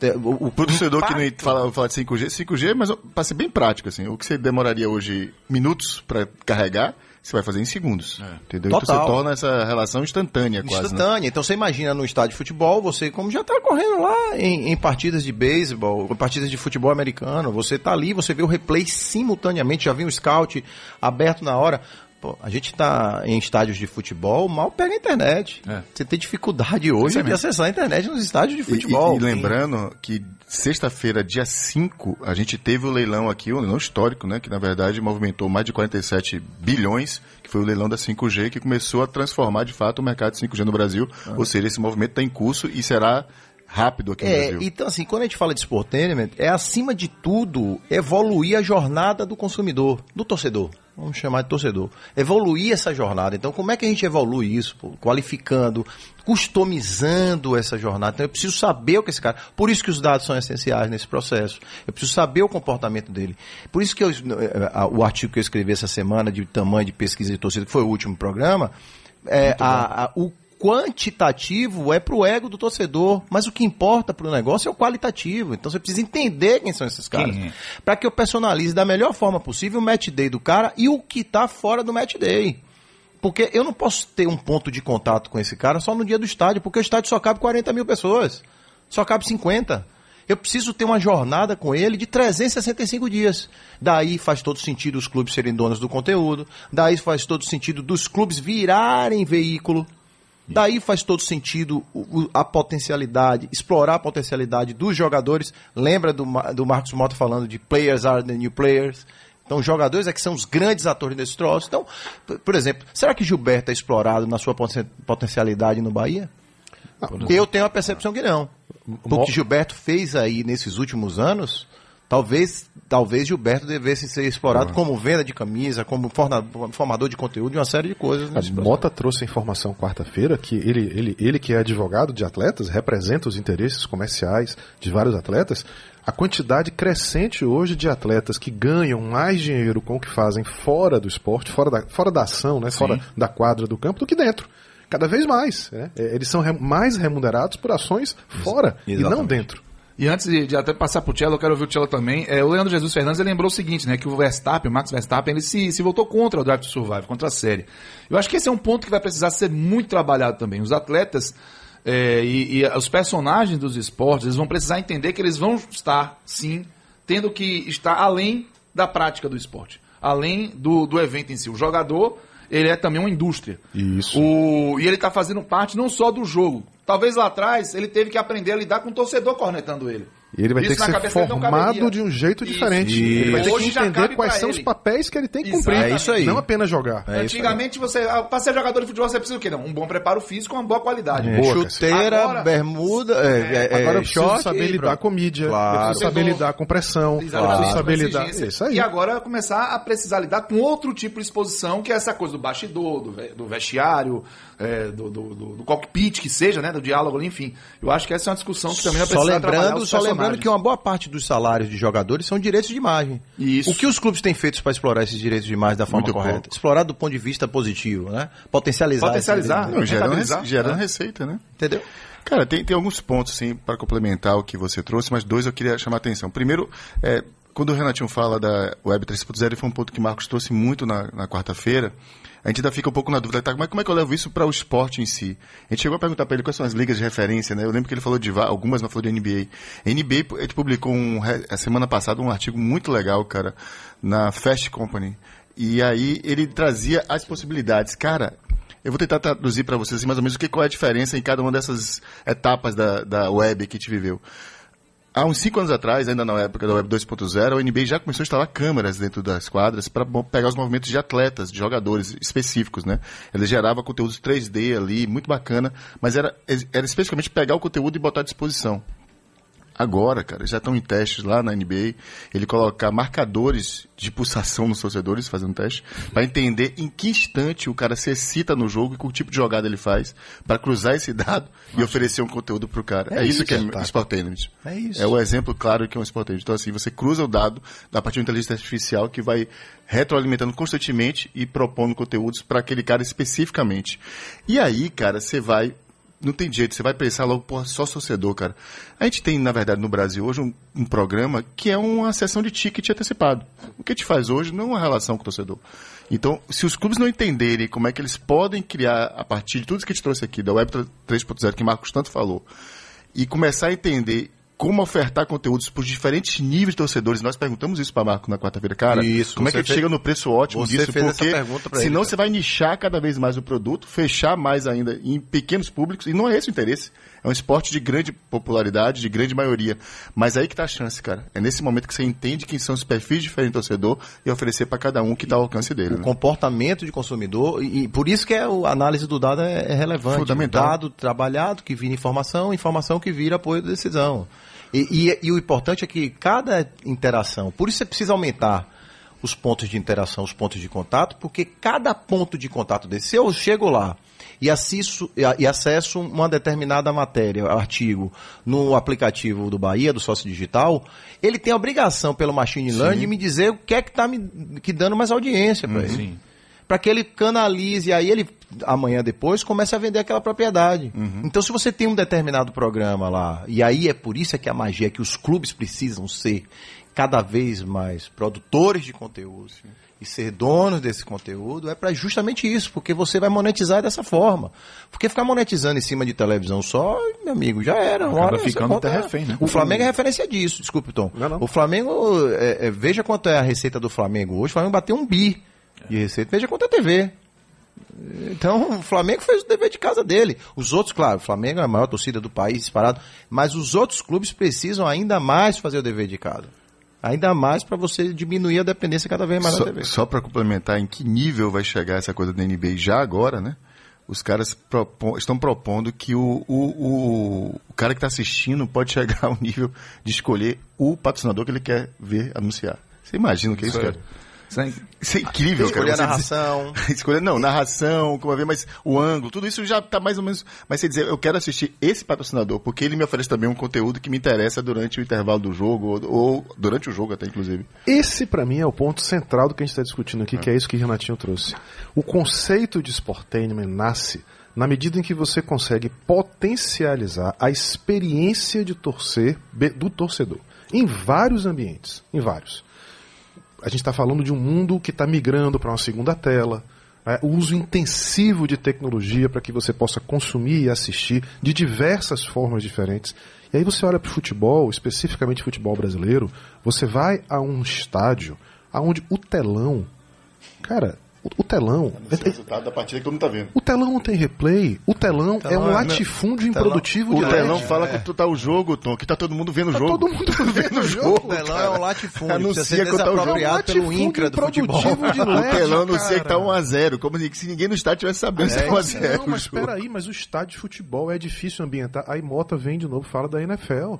É, O, O torcedor que não impacto- fala, fala de 5G, 5G, mas para ser bem prático, assim, o que você demoraria hoje minutos para carregar, você vai fazer em segundos. Entendeu? Então Total. você torna essa relação instantânea, quase. Né? Instantânea. Então você imagina no estádio de futebol, você como já está correndo lá em, em partidas de beisebol, em partidas de futebol americano, você tá ali, você vê o replay simultaneamente, já vem o scout aberto na hora. Pô, a gente está em estádios de futebol, mal pega a internet. É. Você tem dificuldade hoje de acessar a internet nos estádios de E- futebol. E, e lembrando que sexta-feira, dia 5, a gente teve o leilão aqui, um leilão histórico, né? Que na verdade movimentou mais de 47 bilhões, que foi o leilão da 5G, que começou a transformar de fato o mercado de 5G no Brasil. Ou seja, esse movimento está em curso e será rápido aqui no É, Brasil. então assim, quando a gente fala de sportainment, é acima de tudo evoluir a jornada do consumidor, do torcedor. Vamos chamar de torcedor. Evoluir essa jornada. Então, como é que a gente evolui isso? pô? Qualificando, customizando essa jornada. Então, eu preciso saber o que esse cara. Por isso que os dados são essenciais nesse processo. Eu preciso saber o comportamento dele. Por isso que eu- eh, o artigo que eu escrevi essa semana de tamanho de pesquisa de torcida, que foi o último programa, é, a- a- o quantitativo é pro ego do torcedor, mas o que importa pro negócio é o qualitativo. Então você precisa entender quem são esses caras. É? Pra que eu personalize da melhor forma possível o match day do cara e o que tá fora do match day. Porque eu não posso ter um ponto de contato com esse cara só no dia do estádio, porque o estádio só cabe 40 mil pessoas. Só cabe 50. Eu preciso ter uma jornada com ele de 365 dias. Daí faz todo sentido os clubes serem donos do conteúdo. Daí faz todo sentido dos clubes virarem veículo. Daí faz todo sentido o- o- a potencialidade, explorar a potencialidade dos jogadores. Lembra do, do Marcos Mota falando de players are the new players? Então, os jogadores é que são os grandes atores desse troço. Então, por exemplo, será que Gilberto é explorado na sua poten- potencialidade no Bahia? Eu tenho a percepção que não. Porque Gilberto fez aí nesses últimos anos, talvez, talvez Gilberto devesse ser explorado como venda de camisa, como formador de conteúdo e uma série de coisas. A. Mota trouxe a informação quarta-feira que ele, ele, ele que é advogado de atletas, representa os interesses comerciais de vários atletas. A quantidade crescente hoje de atletas que ganham mais dinheiro com o que fazem fora do esporte, fora da, fora da ação, né, fora da quadra do campo, do que dentro. Cada vez mais. né? É, Eles são re- mais remunerados por ações fora e não Exatamente. dentro. E antes de, de até passar pro Tchelo, eu quero ouvir o Tchelo também. É, o Leandro Jesus Fernandes lembrou o seguinte, né? Que o Verstappen, o Max Verstappen, ele se, se voltou contra o Drive to Survive, contra a série. Eu acho que esse é um ponto que vai precisar ser muito trabalhado também. Os atletas é, e, e os personagens dos esportes, eles vão precisar entender que eles vão estar, sim, tendo que estar além da prática do esporte. Além do, do evento em si. O jogador, ele é também uma indústria. Isso. O, e ele está fazendo parte não só do jogo. Talvez lá atrás ele teve que aprender a lidar com o torcedor cornetando ele. E ele vai Isso ter que ser formado de um jeito Isso. diferente. Ele vai ter Hoje que entender quais são ele. os papéis que ele tem que cumprir. É isso aí. Não apenas jogar. É isso. Antigamente, você, ah, para ser jogador de futebol, você precisa o quê? Não, um bom preparo físico uma boa qualidade. É. Chuteira, Agora- bermuda, é, é, é, Agora eu preciso short saber e lidar pronto. com mídia, Claro. eu preciso saber lidar com pressão, eu Exatamente, preciso com saber lidar. Isso aí. E agora começar a precisar lidar com outro tipo de exposição, que é essa coisa do bastidor, do vestiário, é, do, do, do- do cockpit, que seja, né? Do diálogo ali, enfim. Eu acho que essa é uma discussão que também vai Só precisar trabalhar lembrando, só lembrando que uma boa parte dos salários de jogadores são direitos de imagem. Isso. O que os clubes têm feito para explorar esses direitos de imagem da forma Muito correta? pouco. Explorar do ponto de vista positivo, né? Potencializar. Potencializar. esse- Não, gerando, gerando receita, né? Entendeu? Cara, tem, tem alguns pontos, sim, para complementar o que você trouxe, mas dois eu queria chamar a atenção. Primeiro, é, quando o Renatinho fala da Web 3.0, foi um ponto que o Marcos trouxe muito na, na quarta-feira, a gente ainda fica um pouco na dúvida, tá, mas como é que eu levo isso para o esporte em si? A gente chegou a perguntar para ele quais são as ligas de referência, né? Eu lembro que ele falou de algumas, mas falou de NBA. A NBA, publicou um, a semana passada um artigo muito legal, cara, na Fast Company. E aí ele trazia as possibilidades. Cara, eu vou tentar traduzir para vocês assim, mais ou menos o que qual é a diferença em cada uma dessas etapas da, da web que a gente viveu. Há uns cinco anos atrás, ainda na época da Web 2.0, a NBA já começou a instalar câmeras dentro das quadras para pegar os movimentos de atletas, de jogadores específicos, né? Ele gerava conteúdos 3D ali, muito bacana, mas era, era especificamente pegar o conteúdo e botar à disposição. Agora, cara, já estão em testes lá na NBA, ele colocar marcadores de pulsação nos torcedores, fazendo teste, para entender em que instante o cara se excita no jogo e com o tipo de jogada ele faz, para cruzar esse dado e oferecer um conteúdo pro cara. É, É isso, isso, que é tá. Sportainment. É isso. É o exemplo claro que é um Sportainment. Então, assim, você cruza o dado a partir de uma inteligência artificial que vai retroalimentando constantemente e propondo conteúdos para aquele cara especificamente. E aí, cara, você vai não tem jeito, você vai pensar logo, só torcedor, cara. A gente tem, na verdade, no Brasil hoje um, um programa que é uma sessão de ticket antecipado. O que a gente faz hoje não é uma relação com o torcedor. Então, se os clubes não entenderem como é que eles podem criar, a partir de tudo que a gente trouxe aqui, da Web 3.0, que o Marcos tanto falou, e começar a entender como ofertar conteúdos para os diferentes níveis de torcedores. Nós perguntamos isso para Marco na quarta-feira, cara. Isso, como é que fez- chega no preço ótimo você disso? fez essa Porque pergunta pra ele, senão cara. você vai nichar cada vez mais o produto, fechar mais ainda em pequenos públicos, e não é esse o interesse. É um esporte de grande popularidade, de grande maioria. Mas aí que tá a chance, cara. É nesse momento que você entende quem são os perfis diferentes do torcedor e oferecer para cada um que tá ao alcance dele. o né? comportamento de consumidor e, por isso que é o- a análise do dado é, é relevante. Fundamental. Dado trabalhado que vira informação, informação que vira apoio de decisão. E, e- e o importante é que cada interação, por isso você precisa aumentar os pontos de interação, os pontos de contato, porque cada ponto de contato desse, se eu chego lá e, assisto, e acesso uma determinada matéria, artigo, no aplicativo do Bahia, do sócio digital, ele tem a obrigação pelo machine learning de me dizer o que é que está me que dando mais audiência para ele. para que ele canalize, aí ele amanhã depois comece a vender aquela propriedade. Uhum. Então, se você tem um determinado programa lá, e aí é por isso é que a magia é que os clubes precisam ser cada vez mais produtores de conteúdo e ser donos desse conteúdo, é para justamente isso, porque você vai monetizar dessa forma. Porque ficar monetizando em cima de televisão só, meu amigo, já era. Uma hora ficando até refém, né? O Flamengo é referência disso, desculpe, Tom. Não, não. O Flamengo, é, é, veja quanto é a receita do Flamengo hoje. O Flamengo bateu um bi de receita, veja quanto é a TV. Então, o Flamengo fez o dever de casa dele. Os outros, claro, o Flamengo é a maior torcida do país, disparado. Mas os outros clubes precisam ainda mais fazer o dever de casa. Ainda mais para você diminuir a dependência cada vez mais Só, da TV. só para complementar, em que nível vai chegar essa coisa da NBA já agora, né? Os caras propon- estão propondo que o, o, o, o cara que está assistindo pode chegar ao nível de escolher o patrocinador que ele quer ver anunciar. Você imagina o que é isso, Isso é- cara? Isso é- Isso é incrível, Escolher a cara. Você dizer- narração. Escolher, não, narração, como é ver, mas o ângulo, tudo isso já tá mais ou menos. Mas você dizer, eu quero assistir esse patrocinador, porque ele me oferece também um conteúdo que me interessa durante o intervalo do jogo, ou, ou durante o jogo até, inclusive. Esse, pra mim, é o ponto central do que a gente está discutindo aqui, que é isso que o Renatinho trouxe. O conceito de sportainment nasce na medida em que você consegue potencializar a experiência de torcer do torcedor. Em vários ambientes. Em vários. A gente está falando de um mundo que está migrando para uma segunda tela. né? O uso intensivo de tecnologia para que você possa consumir e assistir de diversas formas diferentes. E aí você olha para o futebol, especificamente futebol brasileiro, você vai a um estádio aonde o telão, cara, o, o telão, O resultado da partida que todo mundo tá vendo. o telão não tem replay, o telão, é um telão é- latifúndio telão- improdutivo O de telão LED. fala que tu tá o jogo, Tom, que tá todo mundo vendo o Tá jogo. todo mundo vendo o jogo. O telão é um latifúndio, Anuncia ser quanto tá o jogo. desapropriado pelo Latifúndio INCRA do futebol. improdutivo de O LED, telão anuncia cara. que tá 1x0, como se se ninguém no estádio tivesse sabendo se tá 1x0. Não, mas peraí, mas o estádio de futebol é difícil ambientar. Aí Mota vem de novo, fala da NFL.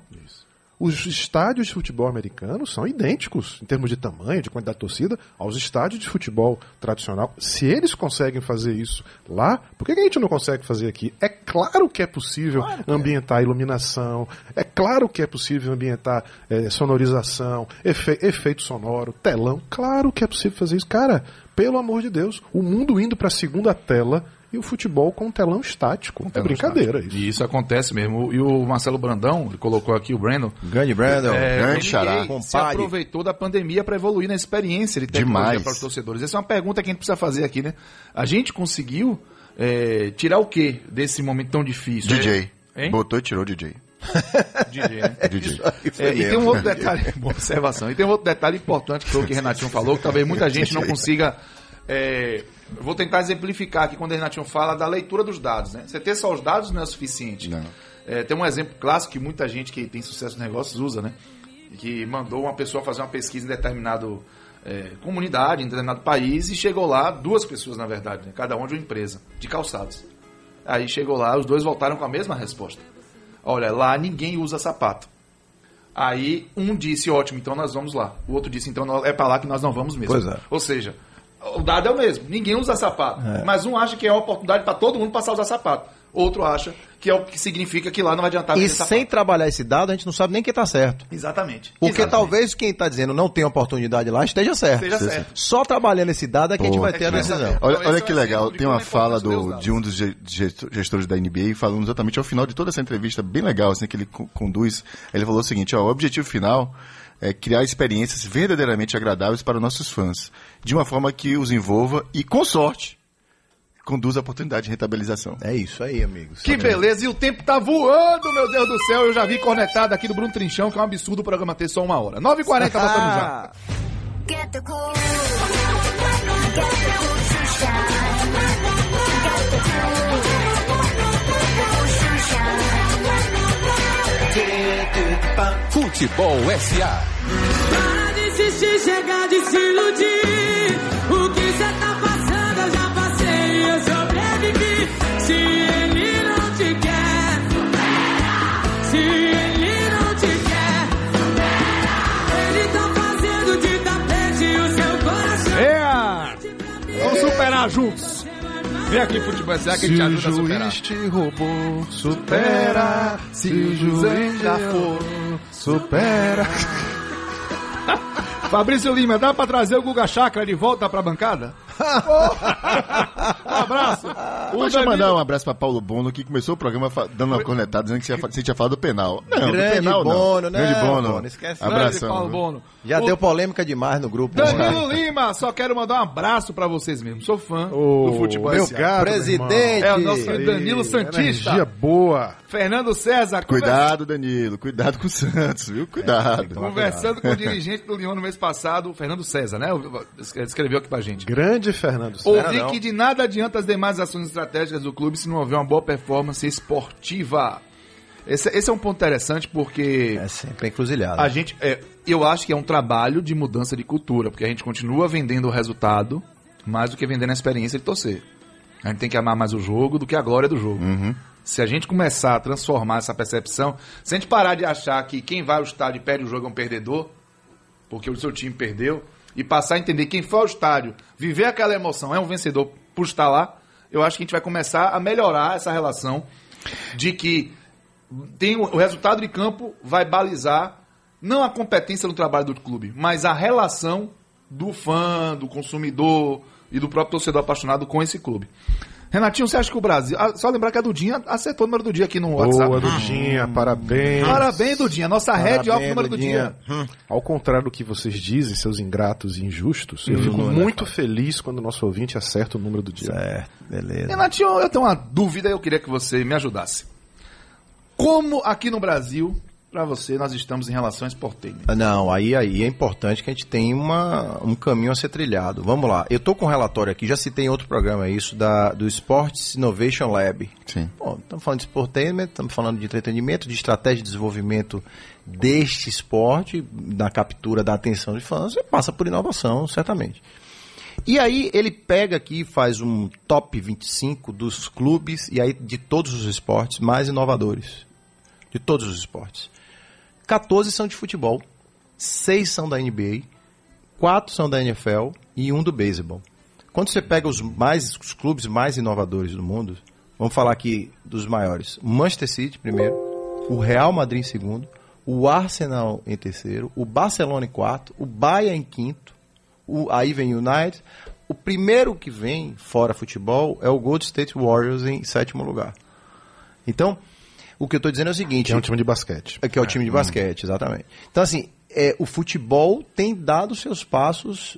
Os estádios de futebol americanos são idênticos, em termos de tamanho, de quantidade de torcida, aos estádios de futebol tradicional. Se eles conseguem fazer isso lá, por que que a gente não consegue fazer aqui? É claro que é possível ambientar iluminação, é claro que é possível ambientar eh, sonorização, efe- efeito sonoro, telão. Claro que é possível fazer isso. Cara, pelo amor de Deus, o mundo indo para a segunda tela e o futebol com um telão estático. é brincadeira isso. E isso acontece mesmo. E o Marcelo Brandão, ele colocou aqui o Brandon, Grande Brandon. É, grande ele xará. se aproveitou da pandemia para evoluir na experiência de tecnologia Demais. para os torcedores. Essa é uma pergunta que a gente precisa fazer aqui, né? A gente conseguiu é, tirar o quê desse momento tão difícil? DJ. Hein? Botou e tirou o DJ. DJ, né? DJ. É, e tem um outro detalhe, boa observação, e tem um outro detalhe importante que foi o que o Renatinho falou, que talvez muita gente não consiga. é, eu vou tentar exemplificar aqui quando o Renatinho fala da leitura dos dados. Né? Você ter só os dados não é suficiente. Não. É, tem um exemplo clássico que muita gente que tem sucesso nos negócios usa, né? Que mandou uma pessoa fazer uma pesquisa em determinado é, comunidade, em determinado país, e chegou lá, duas pessoas na verdade, né? cada uma de uma empresa, de calçados. Aí chegou lá, os dois voltaram com a mesma resposta. Olha, lá ninguém usa sapato. Aí um disse, ótimo, então nós vamos lá. O outro disse, então é para lá que nós não vamos mesmo. É. Ou seja, o dado é o mesmo, ninguém usa sapato. Mas um acha que é uma oportunidade para todo mundo passar a usar sapato. Outro acha que é o que significa que lá não vai adiantar E sem trabalhar esse dado, a gente não sabe nem quem tá certo. Exatamente. Porque Exatamente. talvez quem tá dizendo não tem oportunidade lá esteja certo. Esteja certo. Só trabalhando esse dado é que a gente Pô, vai ter a é, decisão. é, Olha, Então, olha esse que é legal, tem uma é fala do, de um dos ge- gesto- gestores da NBA falando exatamente ao final de toda essa entrevista, bem legal, assim, que ele co- conduz. Ele falou o seguinte, ó, o objetivo final é criar experiências verdadeiramente agradáveis para nossos fãs, de uma forma que os envolva e, com sorte, conduza a oportunidade de rentabilização. É isso aí, amigos. Que beleza, e o tempo tá voando, meu Deus do céu. Eu já vi cornetada aqui do Bruno Trinchão, que é um absurdo o programa ter só uma hora. 9h40, voltamos já. Ah, Get the cool. Get the cool Shine. Futebol SA. Para de insistir, chega de se iludir. O que cê tá passando, eu já passei e eu sobrevivi. Se ele não te quer, se ele não te quer, ele tá fazendo de tapete o seu coração. É! Vamos superar juntos. Vem aqui, futebol SA, que a Se gente o ajuda a superar. juiz te roubou, supera. Se o juiz já for, supera. Fabrício Lima, dá pra trazer o Guga Chakra de volta pra bancada? um abraço. O Deixa eu Danilo- mandar um abraço pra Paulo Bono, que começou o programa dando uma cornetada, dizendo que você, ia você tinha falado do penal. Não, Grande do penal Bono, não. né? Grande Bono. Bono, esquece. Abração. Paulo? Bono. Já O deu polêmica demais no grupo. né? Danilo Lima, só quero mandar um abraço pra vocês mesmo. Sou fã Ô, do futebol meu gado, Presidente. É o nosso Aí, Danilo Santista. Energia boa. Fernando César, Cuidado, Danilo. Cuidado com o Santos, viu? Cuidado. Conversando com o dirigente do Lyon no mês passado, o Fernando César, né? Escreveu aqui pra gente. Grande Fernando César. Ouvi que de nada adianta as demais ações estratégicas do clube se não houver uma boa performance esportiva. Esse, esse é um ponto interessante porque É sempre encruzilhada. a gente, é, eu acho que é um trabalho de mudança de cultura, porque a gente continua vendendo o resultado mais do que vendendo a experiência de torcer. A gente tem que amar mais o jogo do que a glória do jogo. Se a gente começar a transformar essa percepção, se a gente parar de achar que quem vai ao estádio e perde o jogo é um perdedor, porque o seu time perdeu, e passar a entender quem foi ao estádio, viver aquela emoção, é um vencedor por estar lá, eu acho que a gente vai começar a melhorar essa relação de que tem o, o resultado de campo vai balizar não a competência no trabalho do clube, mas a relação do fã, do consumidor e do próprio torcedor apaixonado com esse clube. Renatinho, você acha que o Brasil. ah, Só lembrar que a Dudinha acertou o número do dia aqui no WhatsApp. Boa, Dudinha, parabéns. Parabéns, Dudinha. Nossa rede off número do dia. Ao contrário do que vocês dizem, seus ingratos e injustos, eu fico é muito feliz quando o nosso ouvinte acerta o número do dia. Certo, beleza. Renatinho, eu tenho uma dúvida e eu queria que você me ajudasse. Como aqui no Brasil, pra você, nós estamos em relação ao Sporting? Não, aí, aí é importante que a gente tenha uma, um caminho a ser trilhado. Vamos lá. Eu tô com um relatório aqui, já citei em outro programa isso, da, do Sports Innovation Lab. Sim. Bom, estamos falando de sportainment, estamos falando de entretenimento, de estratégia de desenvolvimento deste esporte, da captura da atenção de fãs, e passa por inovação, certamente. E aí ele pega aqui e faz um top 25 dos clubes e aí de todos os esportes mais inovadores. De todos os esportes. 14 são de futebol, 6 são da NBA, 4 são da NFL e um do beisebol. Quando você pega os mais os clubes mais inovadores do mundo, vamos falar aqui dos maiores. Manchester City primeiro, o Real Madrid em segundo, o Arsenal em terceiro, o Barcelona em quarto, o Bayern em quinto, o, aí vem o United. O primeiro que vem fora futebol é o Gold State Warriors em sétimo lugar. Então, o que eu estou dizendo é o seguinte: Que é um time de basquete. é que é o time de basquete, exatamente. Então, assim, é, o futebol tem dado seus passos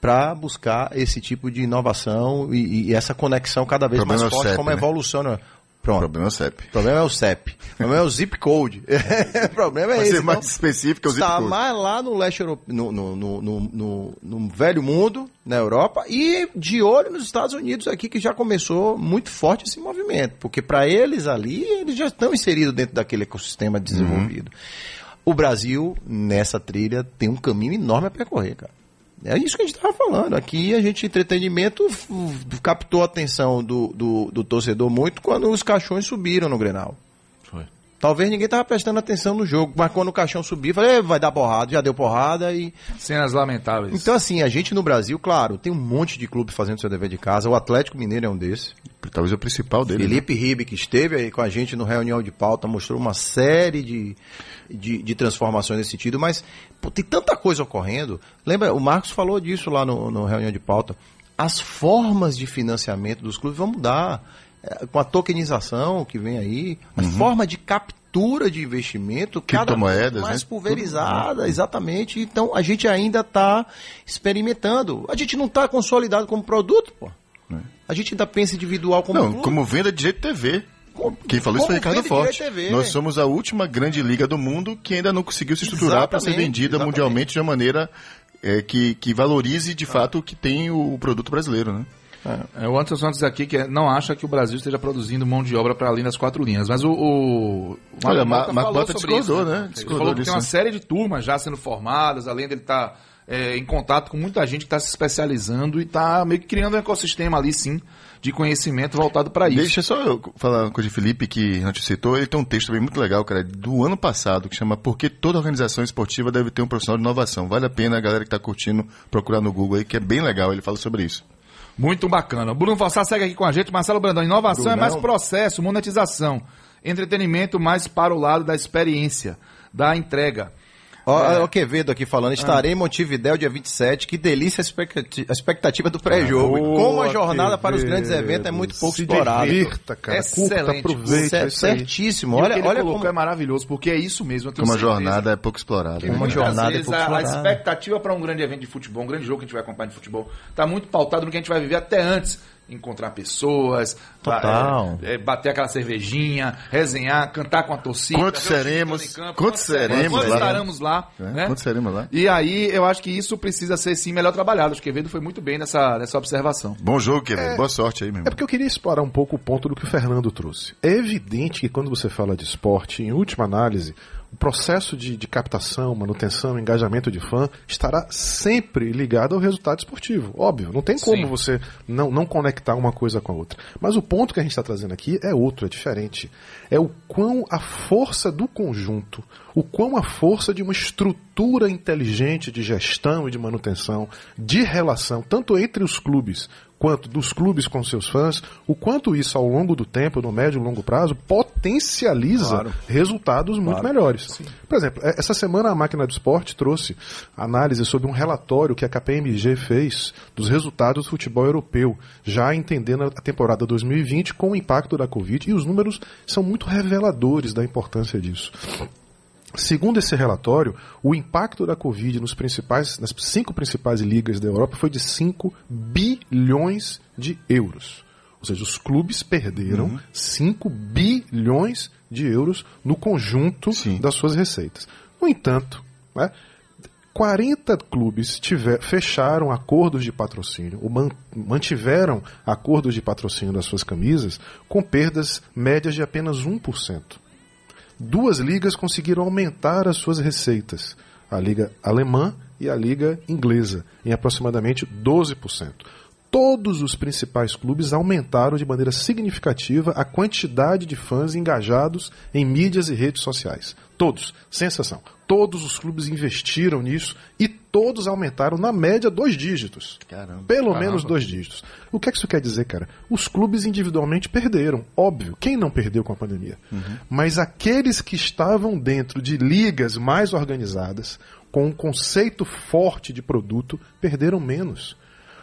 para buscar esse tipo de inovação e, e essa conexão cada vez mais é o forte, CEP, como a né? evolução. Né? O Pronto. problema é o CEP. O problema é o CEP. O problema é o zip code. o problema é Pra esse. ser mais então, específico, é o zip está code. mais lá no leste europeu, no, no, no, no, velho mundo, na Europa, e de olho nos Estados Unidos aqui, que já começou muito forte esse movimento. Porque para eles ali, eles já estão inseridos dentro daquele ecossistema desenvolvido. O Brasil, nessa trilha, tem um caminho enorme a percorrer, cara. É isso que a gente estava falando. Aqui a gente, entretenimento, captou a atenção do, do, do torcedor muito quando os caixões subiram no Grenal. Talvez ninguém tava prestando atenção no jogo, mas quando o caixão subir, falei, "Eh, vai dar porrada, já deu porrada e Cenas lamentáveis. então, assim, a gente no Brasil, claro, tem um monte de clube fazendo seu dever de casa. O Atlético Mineiro é um desses. Talvez o principal dele. né? Felipe Ribe, que esteve aí com a gente no reunião de pauta, mostrou uma série de, de, de transformações nesse sentido, mas pô, tem tanta coisa ocorrendo. Lembra, o Marcos falou disso lá no, no reunião de pauta. As formas de financiamento dos clubes vão mudar. É, com a tokenização que vem aí, a forma de captura de investimento cada vez mais né? pulverizada, exatamente. Então a gente ainda está experimentando. A gente não está consolidado como produto, pô. A gente ainda pensa individual como É. Não, clube. como venda de de TV. Quem falou isso foi Ricardo Forte. Nós somos a última grande liga do mundo que ainda não conseguiu se estruturar para ser vendida exatamente. mundialmente de uma maneira é, que, que valorize de fato o que tem o produto brasileiro, né? É, o Anderson Santos aqui que não acha que o Brasil esteja produzindo mão de obra para além das quatro linhas. Mas o. o, o Olha, Marco Bota discordou, isso, né? Ele Discordou falou que disso, tem uma né? série de turmas já sendo formadas, além dele estar em contato com muita gente que está se especializando e está meio que criando um ecossistema ali, sim, de conhecimento voltado para isso. Deixa só eu falar uma coisa de Felipe, que a gente citou. Ele tem um texto também muito legal, cara, do ano passado, que chama Por que toda organização esportiva deve ter um profissional de inovação. Vale a pena a galera que está curtindo procurar no Google aí, que é bem legal. Ele fala sobre isso. Muito bacana. Bruno Fossá segue aqui com a gente. Marcelo Brandão, inovação é mais processo, monetização. Entretenimento mais para o lado da experiência, da entrega. Ó, o Quevedo aqui falando, estarei em Montevidéu dia 27, que delícia a expectati- a expectativa do pré-jogo. Como a jornada para os grandes eventos é muito pouco Se explorada. divirta, cara. Curta, Excelente. aproveita. É certíssimo. E o Olha, que ele olha colocou como... é maravilhoso, porque é isso mesmo. Como a certeza jornada é pouco explorada. né? Uma muitas jornada é pouco a, a explorada. expectativa para um grande evento de futebol, um grande jogo que a gente vai acompanhar de futebol, está muito pautado no que a gente vai viver até antes. Encontrar pessoas, Total. é, é, bater aquela cervejinha, resenhar, cantar com a torcida. Quantos seremos? campo, Quantos seremos Quantos lá? estaremos lá? É, né? quantos seremos lá? E aí, eu acho que isso precisa ser sim melhor trabalhado. Acho que o Quevedo foi muito bem nessa, nessa observação. Bom jogo, Kevin. Boa sorte aí, meu É irmão. porque eu queria explorar um pouco o ponto do que o Fernando trouxe. É evidente que quando você fala de esporte, em última análise, o processo de, de captação, manutenção, engajamento de fã estará sempre ligado ao resultado esportivo. Óbvio, não tem como Sim. você não, não conectar uma coisa com a outra. Mas o ponto que a gente está trazendo aqui é outro, é diferente. É o quão a força do conjunto, o quão a força de uma estrutura inteligente de gestão e de manutenção, de relação, tanto entre os clubes quanto dos clubes com seus fãs, o quanto isso ao longo do tempo, no médio e longo prazo, potencializa Claro. resultados muito melhores. Por exemplo, e- essa semana a Máquina do Esporte trouxe análise sobre um relatório que a KPMG fez dos resultados do futebol europeu, já entendendo a temporada 2020 com o impacto da Covid, e os números são muito reveladores da importância disso. Segundo esse relatório, o impacto da Covid nos principais, nas cinco principais ligas da Europa foi de 5 bilhões de euros. Ou seja, os clubes perderam 5 bilhões de euros no conjunto Sim. das suas receitas. No entanto, né, 40 clubes tiver, fecharam acordos de patrocínio, ou man- mantiveram acordos de patrocínio das suas camisas com perdas médias de apenas 1% duas ligas conseguiram aumentar as suas receitas, a liga alemã e a liga inglesa, em aproximadamente 12%. Todos os principais clubes aumentaram de maneira significativa a quantidade de fãs engajados em mídias e redes sociais. Todos, sem exceção. Todos os clubes investiram nisso e todos aumentaram na média dois dígitos. Caramba. Pelo menos dois dígitos. O que é que isso quer dizer, cara? Os clubes individualmente perderam, óbvio. Quem não perdeu com a pandemia? Mas aqueles que estavam dentro de ligas mais organizadas, com um conceito forte de produto, perderam menos.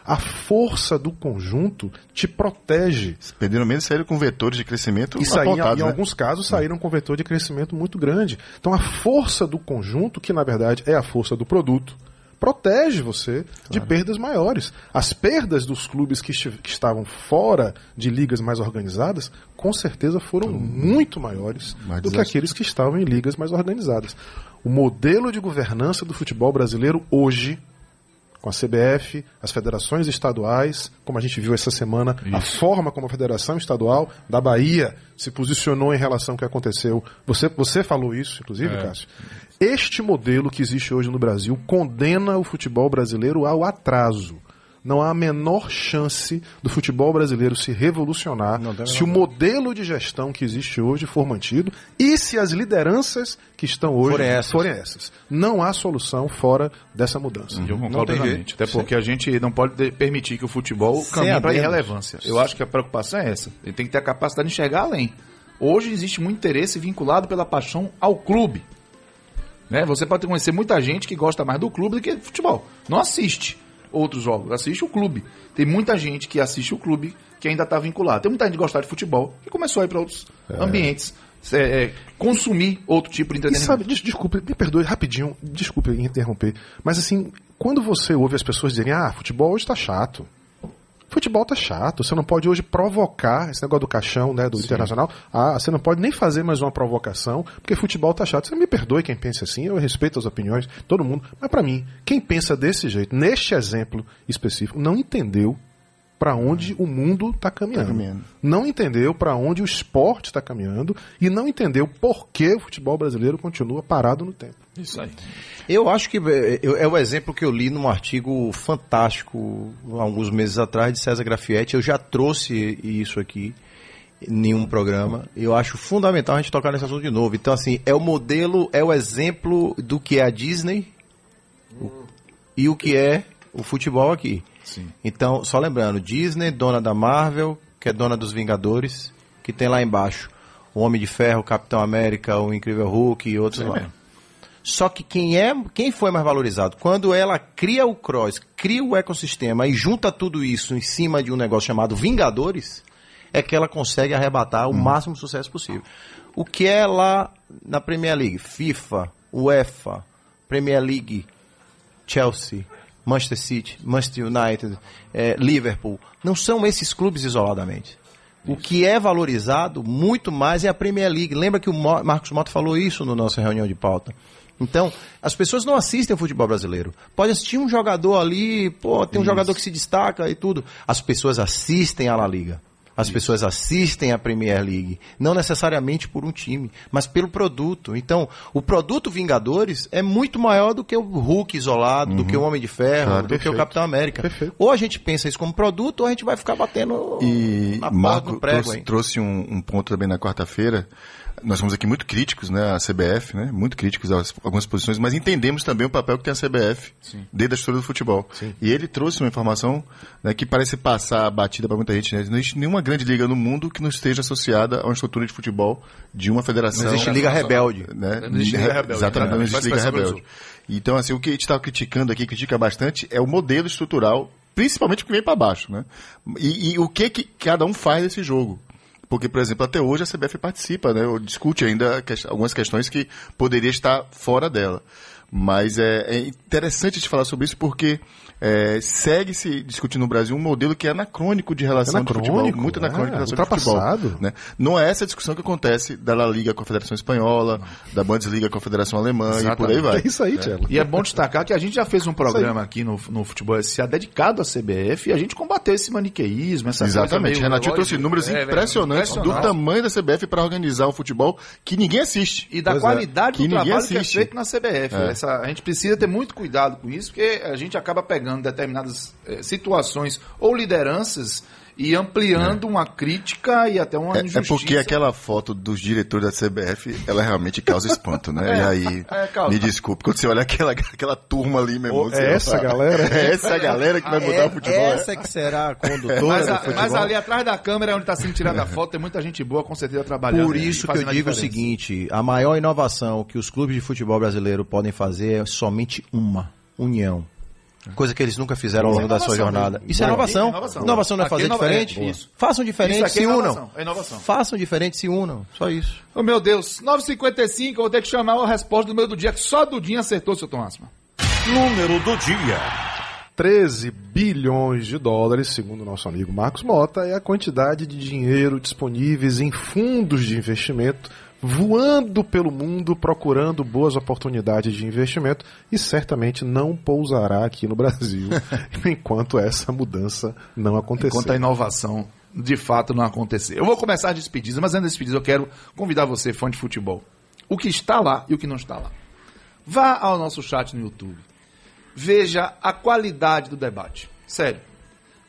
A força do conjunto te protege. Perderam menos saíram com vetores de crescimento E saíram, apontados, em né? alguns casos saíram com vetor de crescimento muito grande. Então a força do conjunto, que na verdade é a força do produto, protege você de perdas maiores. As perdas dos clubes que, que estavam fora de ligas mais organizadas, com certeza foram muito maiores mais do que aqueles que estavam em ligas mais organizadas. O modelo de governança do futebol brasileiro hoje com a CBF, as federações estaduais, como a gente viu essa semana, a forma como a Federação Estadual da Bahia se posicionou em relação ao que aconteceu. Você, você falou isso, inclusive, Cássio. Este modelo que existe hoje no Brasil condena o futebol brasileiro ao atraso. Não há a menor chance do futebol brasileiro se revolucionar se o modelo de gestão que existe hoje for mantido e se as lideranças que estão hoje Forem essas. forem essas. Não há solução fora dessa mudança. Eu Não concordo plenamente. jeito. Até porque a gente não pode de- permitir que o futebol caminhe para irrelevância. Eu acho que a preocupação é essa. Ele tem que ter a capacidade de enxergar além. Hoje existe muito interesse vinculado pela paixão ao clube. Né? Você pode conhecer muita gente que gosta mais do clube do que do futebol. Não assiste outros jogos, assiste o clube. Tem muita gente que assiste o clube que ainda está vinculado. Tem muita gente que gosta de futebol e começou a ir para outros ambientes. é, é, consumir outro tipo de E entretenimento. sabe, des- desculpe, me perdoe rapidinho, desculpe interromper, mas assim, quando você ouve as pessoas dizerem, ah, futebol hoje tá chato. Futebol tá chato, você não pode hoje provocar esse negócio do caixão, né, do internacional. Ah, você não pode nem fazer mais uma provocação, porque futebol tá chato. Você me perdoe quem pensa assim, eu respeito as opiniões, todo mundo. Mas pra mim, quem pensa desse jeito, neste exemplo específico, não entendeu para onde o mundo está caminhando. caminhando. Não entendeu para onde o esporte está caminhando e não entendeu por que o futebol brasileiro continua parado no tempo. Isso aí. Eu acho que é, é o exemplo que eu li num artigo fantástico há alguns meses atrás de César Grafietti. Eu já trouxe isso aqui em um programa. Eu acho fundamental a gente tocar nesse assunto de novo. Então, assim, é o modelo, é o exemplo do que é a Disney o- e o que é o futebol aqui. Sim. Então, só lembrando, Disney, dona da Marvel, que é dona dos Vingadores, que tem lá embaixo o Homem de Ferro, o Capitão América, o Incrível Hulk e outros Sim lá. mesmo. Só que quem é, quem foi mais valorizado? Quando ela cria o cross, cria o ecossistema e junta tudo isso em cima de um negócio chamado Vingadores, é que ela consegue arrebatar o máximo sucesso possível. O que é lá na Premier League? FIFA, UEFA, Premier League, Chelsea, Manchester City, Manchester United, eh, Liverpool. Não são esses clubes isoladamente. O que é valorizado muito mais é a Premier League. Lembra que o Marcos Mota falou isso na nossa reunião de pauta. Então, as pessoas não assistem o futebol brasileiro. Pode assistir um jogador ali, pô, tem um jogador que se destaca e tudo. As pessoas assistem a La Liga. As pessoas assistem a Premier League, não necessariamente por um time, mas pelo produto. Então, o produto Vingadores é muito maior do que o Hulk isolado, do que o Homem de Ferro, Claro, do que o perfeito. Capitão América. Perfeito. Ou a gente pensa isso como produto, ou a gente vai ficar batendo E na porta Marco do prego, trouxe, trouxe um, um ponto também na quarta-feira. Nós somos aqui muito críticos, né, a CBF, né, muito críticos a algumas posições, mas entendemos também o papel que tem a CBF dentro da história do futebol. E ele trouxe uma informação né, que parece passar batida para muita gente. Né? Não existe nenhuma grande liga no mundo que não esteja associada a uma estrutura de futebol de uma federação. Não existe Liga Rebelde. né? Não existe Liga Rebelde, Exatamente, não existe Liga Rebelde. Então, assim, o que a gente está criticando aqui, critica bastante, é o modelo estrutural, principalmente o que vem para baixo, né? E, e o que, que cada um faz nesse jogo. Porque, por exemplo, até hoje a CBF participa, né? Ou discute ainda que- algumas questões que poderia estar fora dela. Mas é, é interessante de falar sobre isso porque é, segue-se discutindo no Brasil um modelo que é anacrônico de relação de futebol. Anacrônico, Muito anacrônico é, de relação de futebol. ultrapassado. Né? Não é essa discussão que acontece da La Liga com a Federação Espanhola, da Bundesliga com a Federação Alemã e por aí vai. É isso aí, Tchelo. E é bom destacar que a gente já fez um programa aqui no, no Futebol SA dedicado à CBF e a gente combateu esse maniqueísmo, essa Exatamente. Renatinho trouxe números É, velho, impressionantes do tamanho da CBF para organizar o futebol que ninguém assiste. E da Pois é. qualidade Que do ninguém trabalho que é assiste. feito na CBF. É. Essa, a gente precisa ter muito cuidado com isso, porque a gente acaba pegando determinadas eh, situações ou lideranças e ampliando uma crítica e até uma É, é injustiça. porque aquela foto dos diretores da CBF, ela realmente causa espanto, né? e aí, é, me desculpe, quando você olha aquela, aquela turma ali, meu irmão, é essa fala, galera? É essa galera que vai mudar o futebol. É é? essa que será a condutora Mas, do a- futebol. mas ali atrás da câmera, onde está sendo tirada a foto, tem muita gente boa, com certeza, trabalhando. Por isso que eu digo o seguinte: a maior inovação que os clubes de futebol brasileiro podem fazer é somente uma: união. Coisa que eles nunca fizeram ao longo da sua jornada. mesmo. Isso é inovação. Inovação. Inovação não é fazer é inova- diferente? é, isso. Façam diferente, Isso aqui se é unam. inovação, é inovação. Façam diferente, se unam. Só isso. Oh, meu Deus, 9h55, eu vou ter que chamar a resposta do meu do dia, que só Dudinho acertou, seu Tom Asma. Número do dia. 13 bilhões de dólares, segundo o nosso amigo Marcos Mota, é a quantidade de dinheiro disponíveis em fundos de investimento voando pelo mundo procurando boas oportunidades de investimento e certamente não pousará aqui no Brasil enquanto essa mudança não acontecer. Enquanto a inovação de fato não acontecer. Eu vou começar as despedidas, mas antes das despedidas eu quero convidar você, fã de futebol, o que está lá e o que não está lá. Vá ao nosso chat no YouTube. Veja a qualidade do debate. Sério.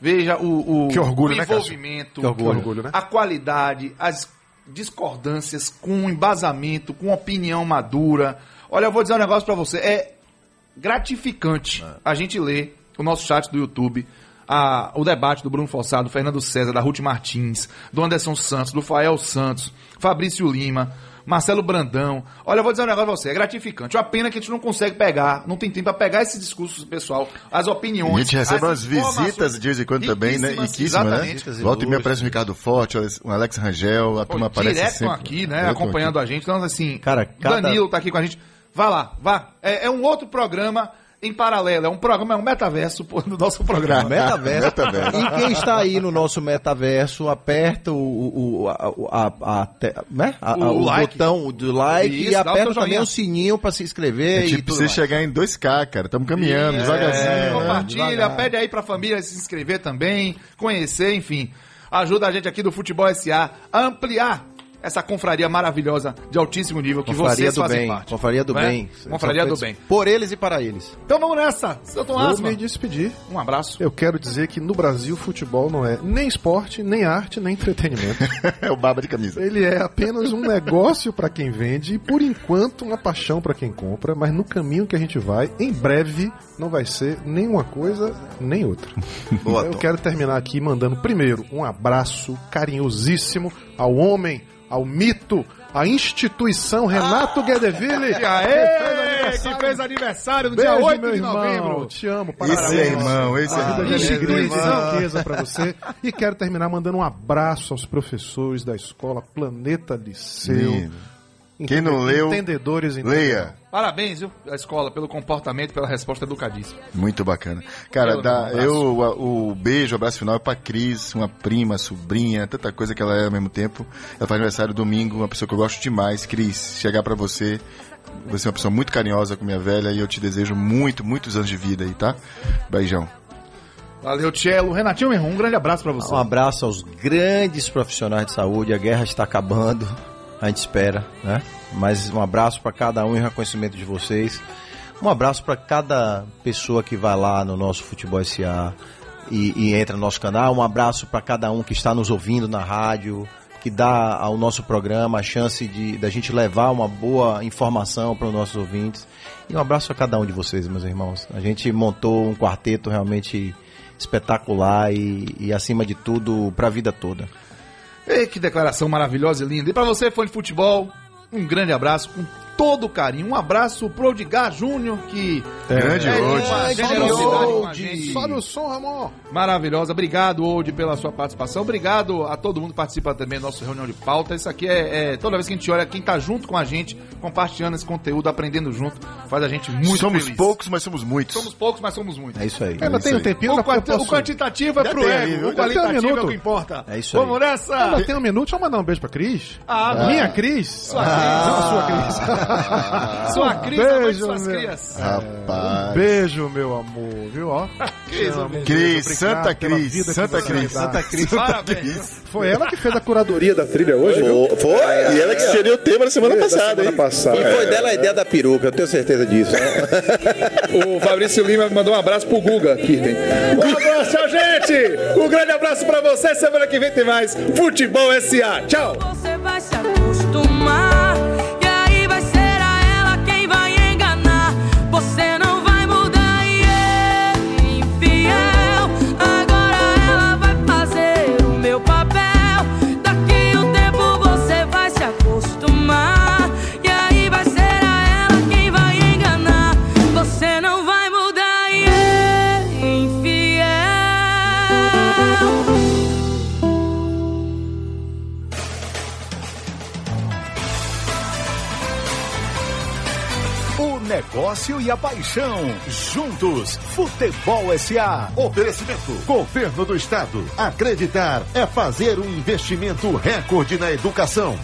Veja o, o, Que orgulho, o né, envolvimento, orgulho. Que orgulho, né? a qualidade, as discordâncias com embasamento, com opinião madura. Olha, eu vou dizer um negócio pra você. É gratificante a gente ler o nosso chat do YouTube, a- o debate do Bruno Forçado, do Fernando César, da Ruth Martins, do Anderson Santos, do Fael Santos, Fabrício Lima, Marcelo Brandão. Olha, eu vou dizer um negócio pra você, é gratificante. Uma pena que a gente não consegue pegar, não tem tempo pra pegar esse discurso pessoal, as opiniões. E a gente recebe as umas visitas de vez em quando também, né? riquíssimas, né? exatamente. Volta e meia aparece um Ricardo Forte, um Alex Rangel, a turma aparece Direto sempre. aqui, né? Direto acompanhando a gente. Então, assim, Cara, cada- Danilo tá aqui com a gente. Vá lá, vá. É, é um outro programa em paralelo. É um programa, é um metaverso do nosso programa. Metaverso. Metaverso. E quem está aí no nosso metaverso, aperta o, o, a, a, a, né? A- a- O o like. botão do like Isso, e aperta também o sininho para se inscrever A gente e tudo precisa mais. chegar em 2K, cara. Estamos caminhando, É, devagarzinho. né? compartilha, Devagar. pede aí pra família se inscrever também, conhecer, enfim. Ajuda a gente aqui do Futebol SA a ampliar essa confraria maravilhosa de altíssimo nível que Confraria vocês do fazem bem. parte. Confraria do é? bem. Confraria do bem. Por eles e para eles. Então vamos nessa. Seu Tom Vou Asma, me despedir. um abraço. Eu quero dizer que no Brasil futebol não é nem esporte, nem arte, nem entretenimento. É o baba de camisa. Ele é apenas um negócio para quem vende e, por enquanto, uma paixão para quem compra, mas no caminho que a gente vai, em breve, não vai ser nem uma coisa nem outra. Boa, Eu Tom. quero terminar aqui mandando, primeiro, um abraço carinhosíssimo ao homem, ao mito, à instituição Renato Guedeville. Aê! que fez aniversário no Beijo, dia 8 meu de irmão. novembro. Te amo. Esse Parabéns. é irmão, esse é irmão. de Ixi, alegria e de irmão. riqueza pra você. E quero terminar mandando um abraço aos professores da escola Planeta Liceu. Lindo. Quem não leu, Entendedores em Leia. Parabéns, viu, a escola, pelo comportamento, pela resposta educadíssima. Muito bacana. Cara, dá, um eu, o, o beijo, o abraço final é pra Cris, uma prima, sobrinha, tanta coisa que ela é ao mesmo tempo. Ela faz aniversário domingo, uma pessoa que eu gosto demais. Cris, chegar pra você. Você é uma pessoa muito carinhosa com minha velha e eu te desejo muito, muitos anos de vida aí, tá? Beijão. Valeu, Tchelo. Renatinho, um grande abraço pra você. Um abraço aos grandes profissionais de saúde. A guerra está acabando, a gente espera, né? Mas um abraço para cada um e reconhecimento de vocês. Um abraço para cada pessoa que vai lá no nosso Futebol SA e, e entra no nosso canal. Um abraço para cada um que está nos ouvindo na rádio, que dá ao nosso programa a chance de da gente levar uma boa informação para os nossos ouvintes. E um abraço a cada um de vocês, meus irmãos. A gente montou um quarteto realmente espetacular e, e acima de tudo, para a vida toda. Ei, que declaração maravilhosa e linda. E pra você, fã de futebol, um grande abraço com todo carinho. Um abraço pro Odigar Júnior, que Grande é de hoje. uma generosidade com a gente. Sobe o som, Ramon. Maravilhosa. Obrigado, Old, pela sua participação. Obrigado a todo mundo que participa também da nossa reunião de pauta. Isso aqui é, é- toda vez que a gente olha quem tá junto com a gente, compartilhando esse conteúdo, aprendendo junto, faz a gente muito somos feliz. poucos, mas somos muitos. Somos poucos, mas somos muitos. É isso aí. Ainda tem um tempinho, O, quanti- posso... o quantitativo é Já pro ego, aí, o qualitativo tem um é o minuto. que importa. É isso aí. Vamos nessa! Ainda tem um minuto, deixa eu mandar um beijo pra Cris. Ah, Minha Cris? Sua Cris. Não, sua Cris. Sua Cris, a mãe de Beijo, suas meu. crias. Rapaz. Beijo, meu amor, viu? Ó. Cris, amo, Cris, Santa Cris, Santa Cris. Santa Cris. Parabéns. Foi ela que fez a curadoria da trilha hoje, viu? Foi, e ela que seria o tema da semana passada, semana hein? passada. E foi dela a ideia da peruca, eu tenho certeza disso. O Fabrício Lima mandou um abraço pro Guga, Kirten. Um abraço, tchau, gente! Um grande abraço pra você. Semana que vem tem mais Futebol SA. Tchau! Você vai se acostumar negócio e a paixão. Juntos. Futebol SA. Oferecimento. Governo do Estado. Acreditar é fazer um investimento recorde na educação.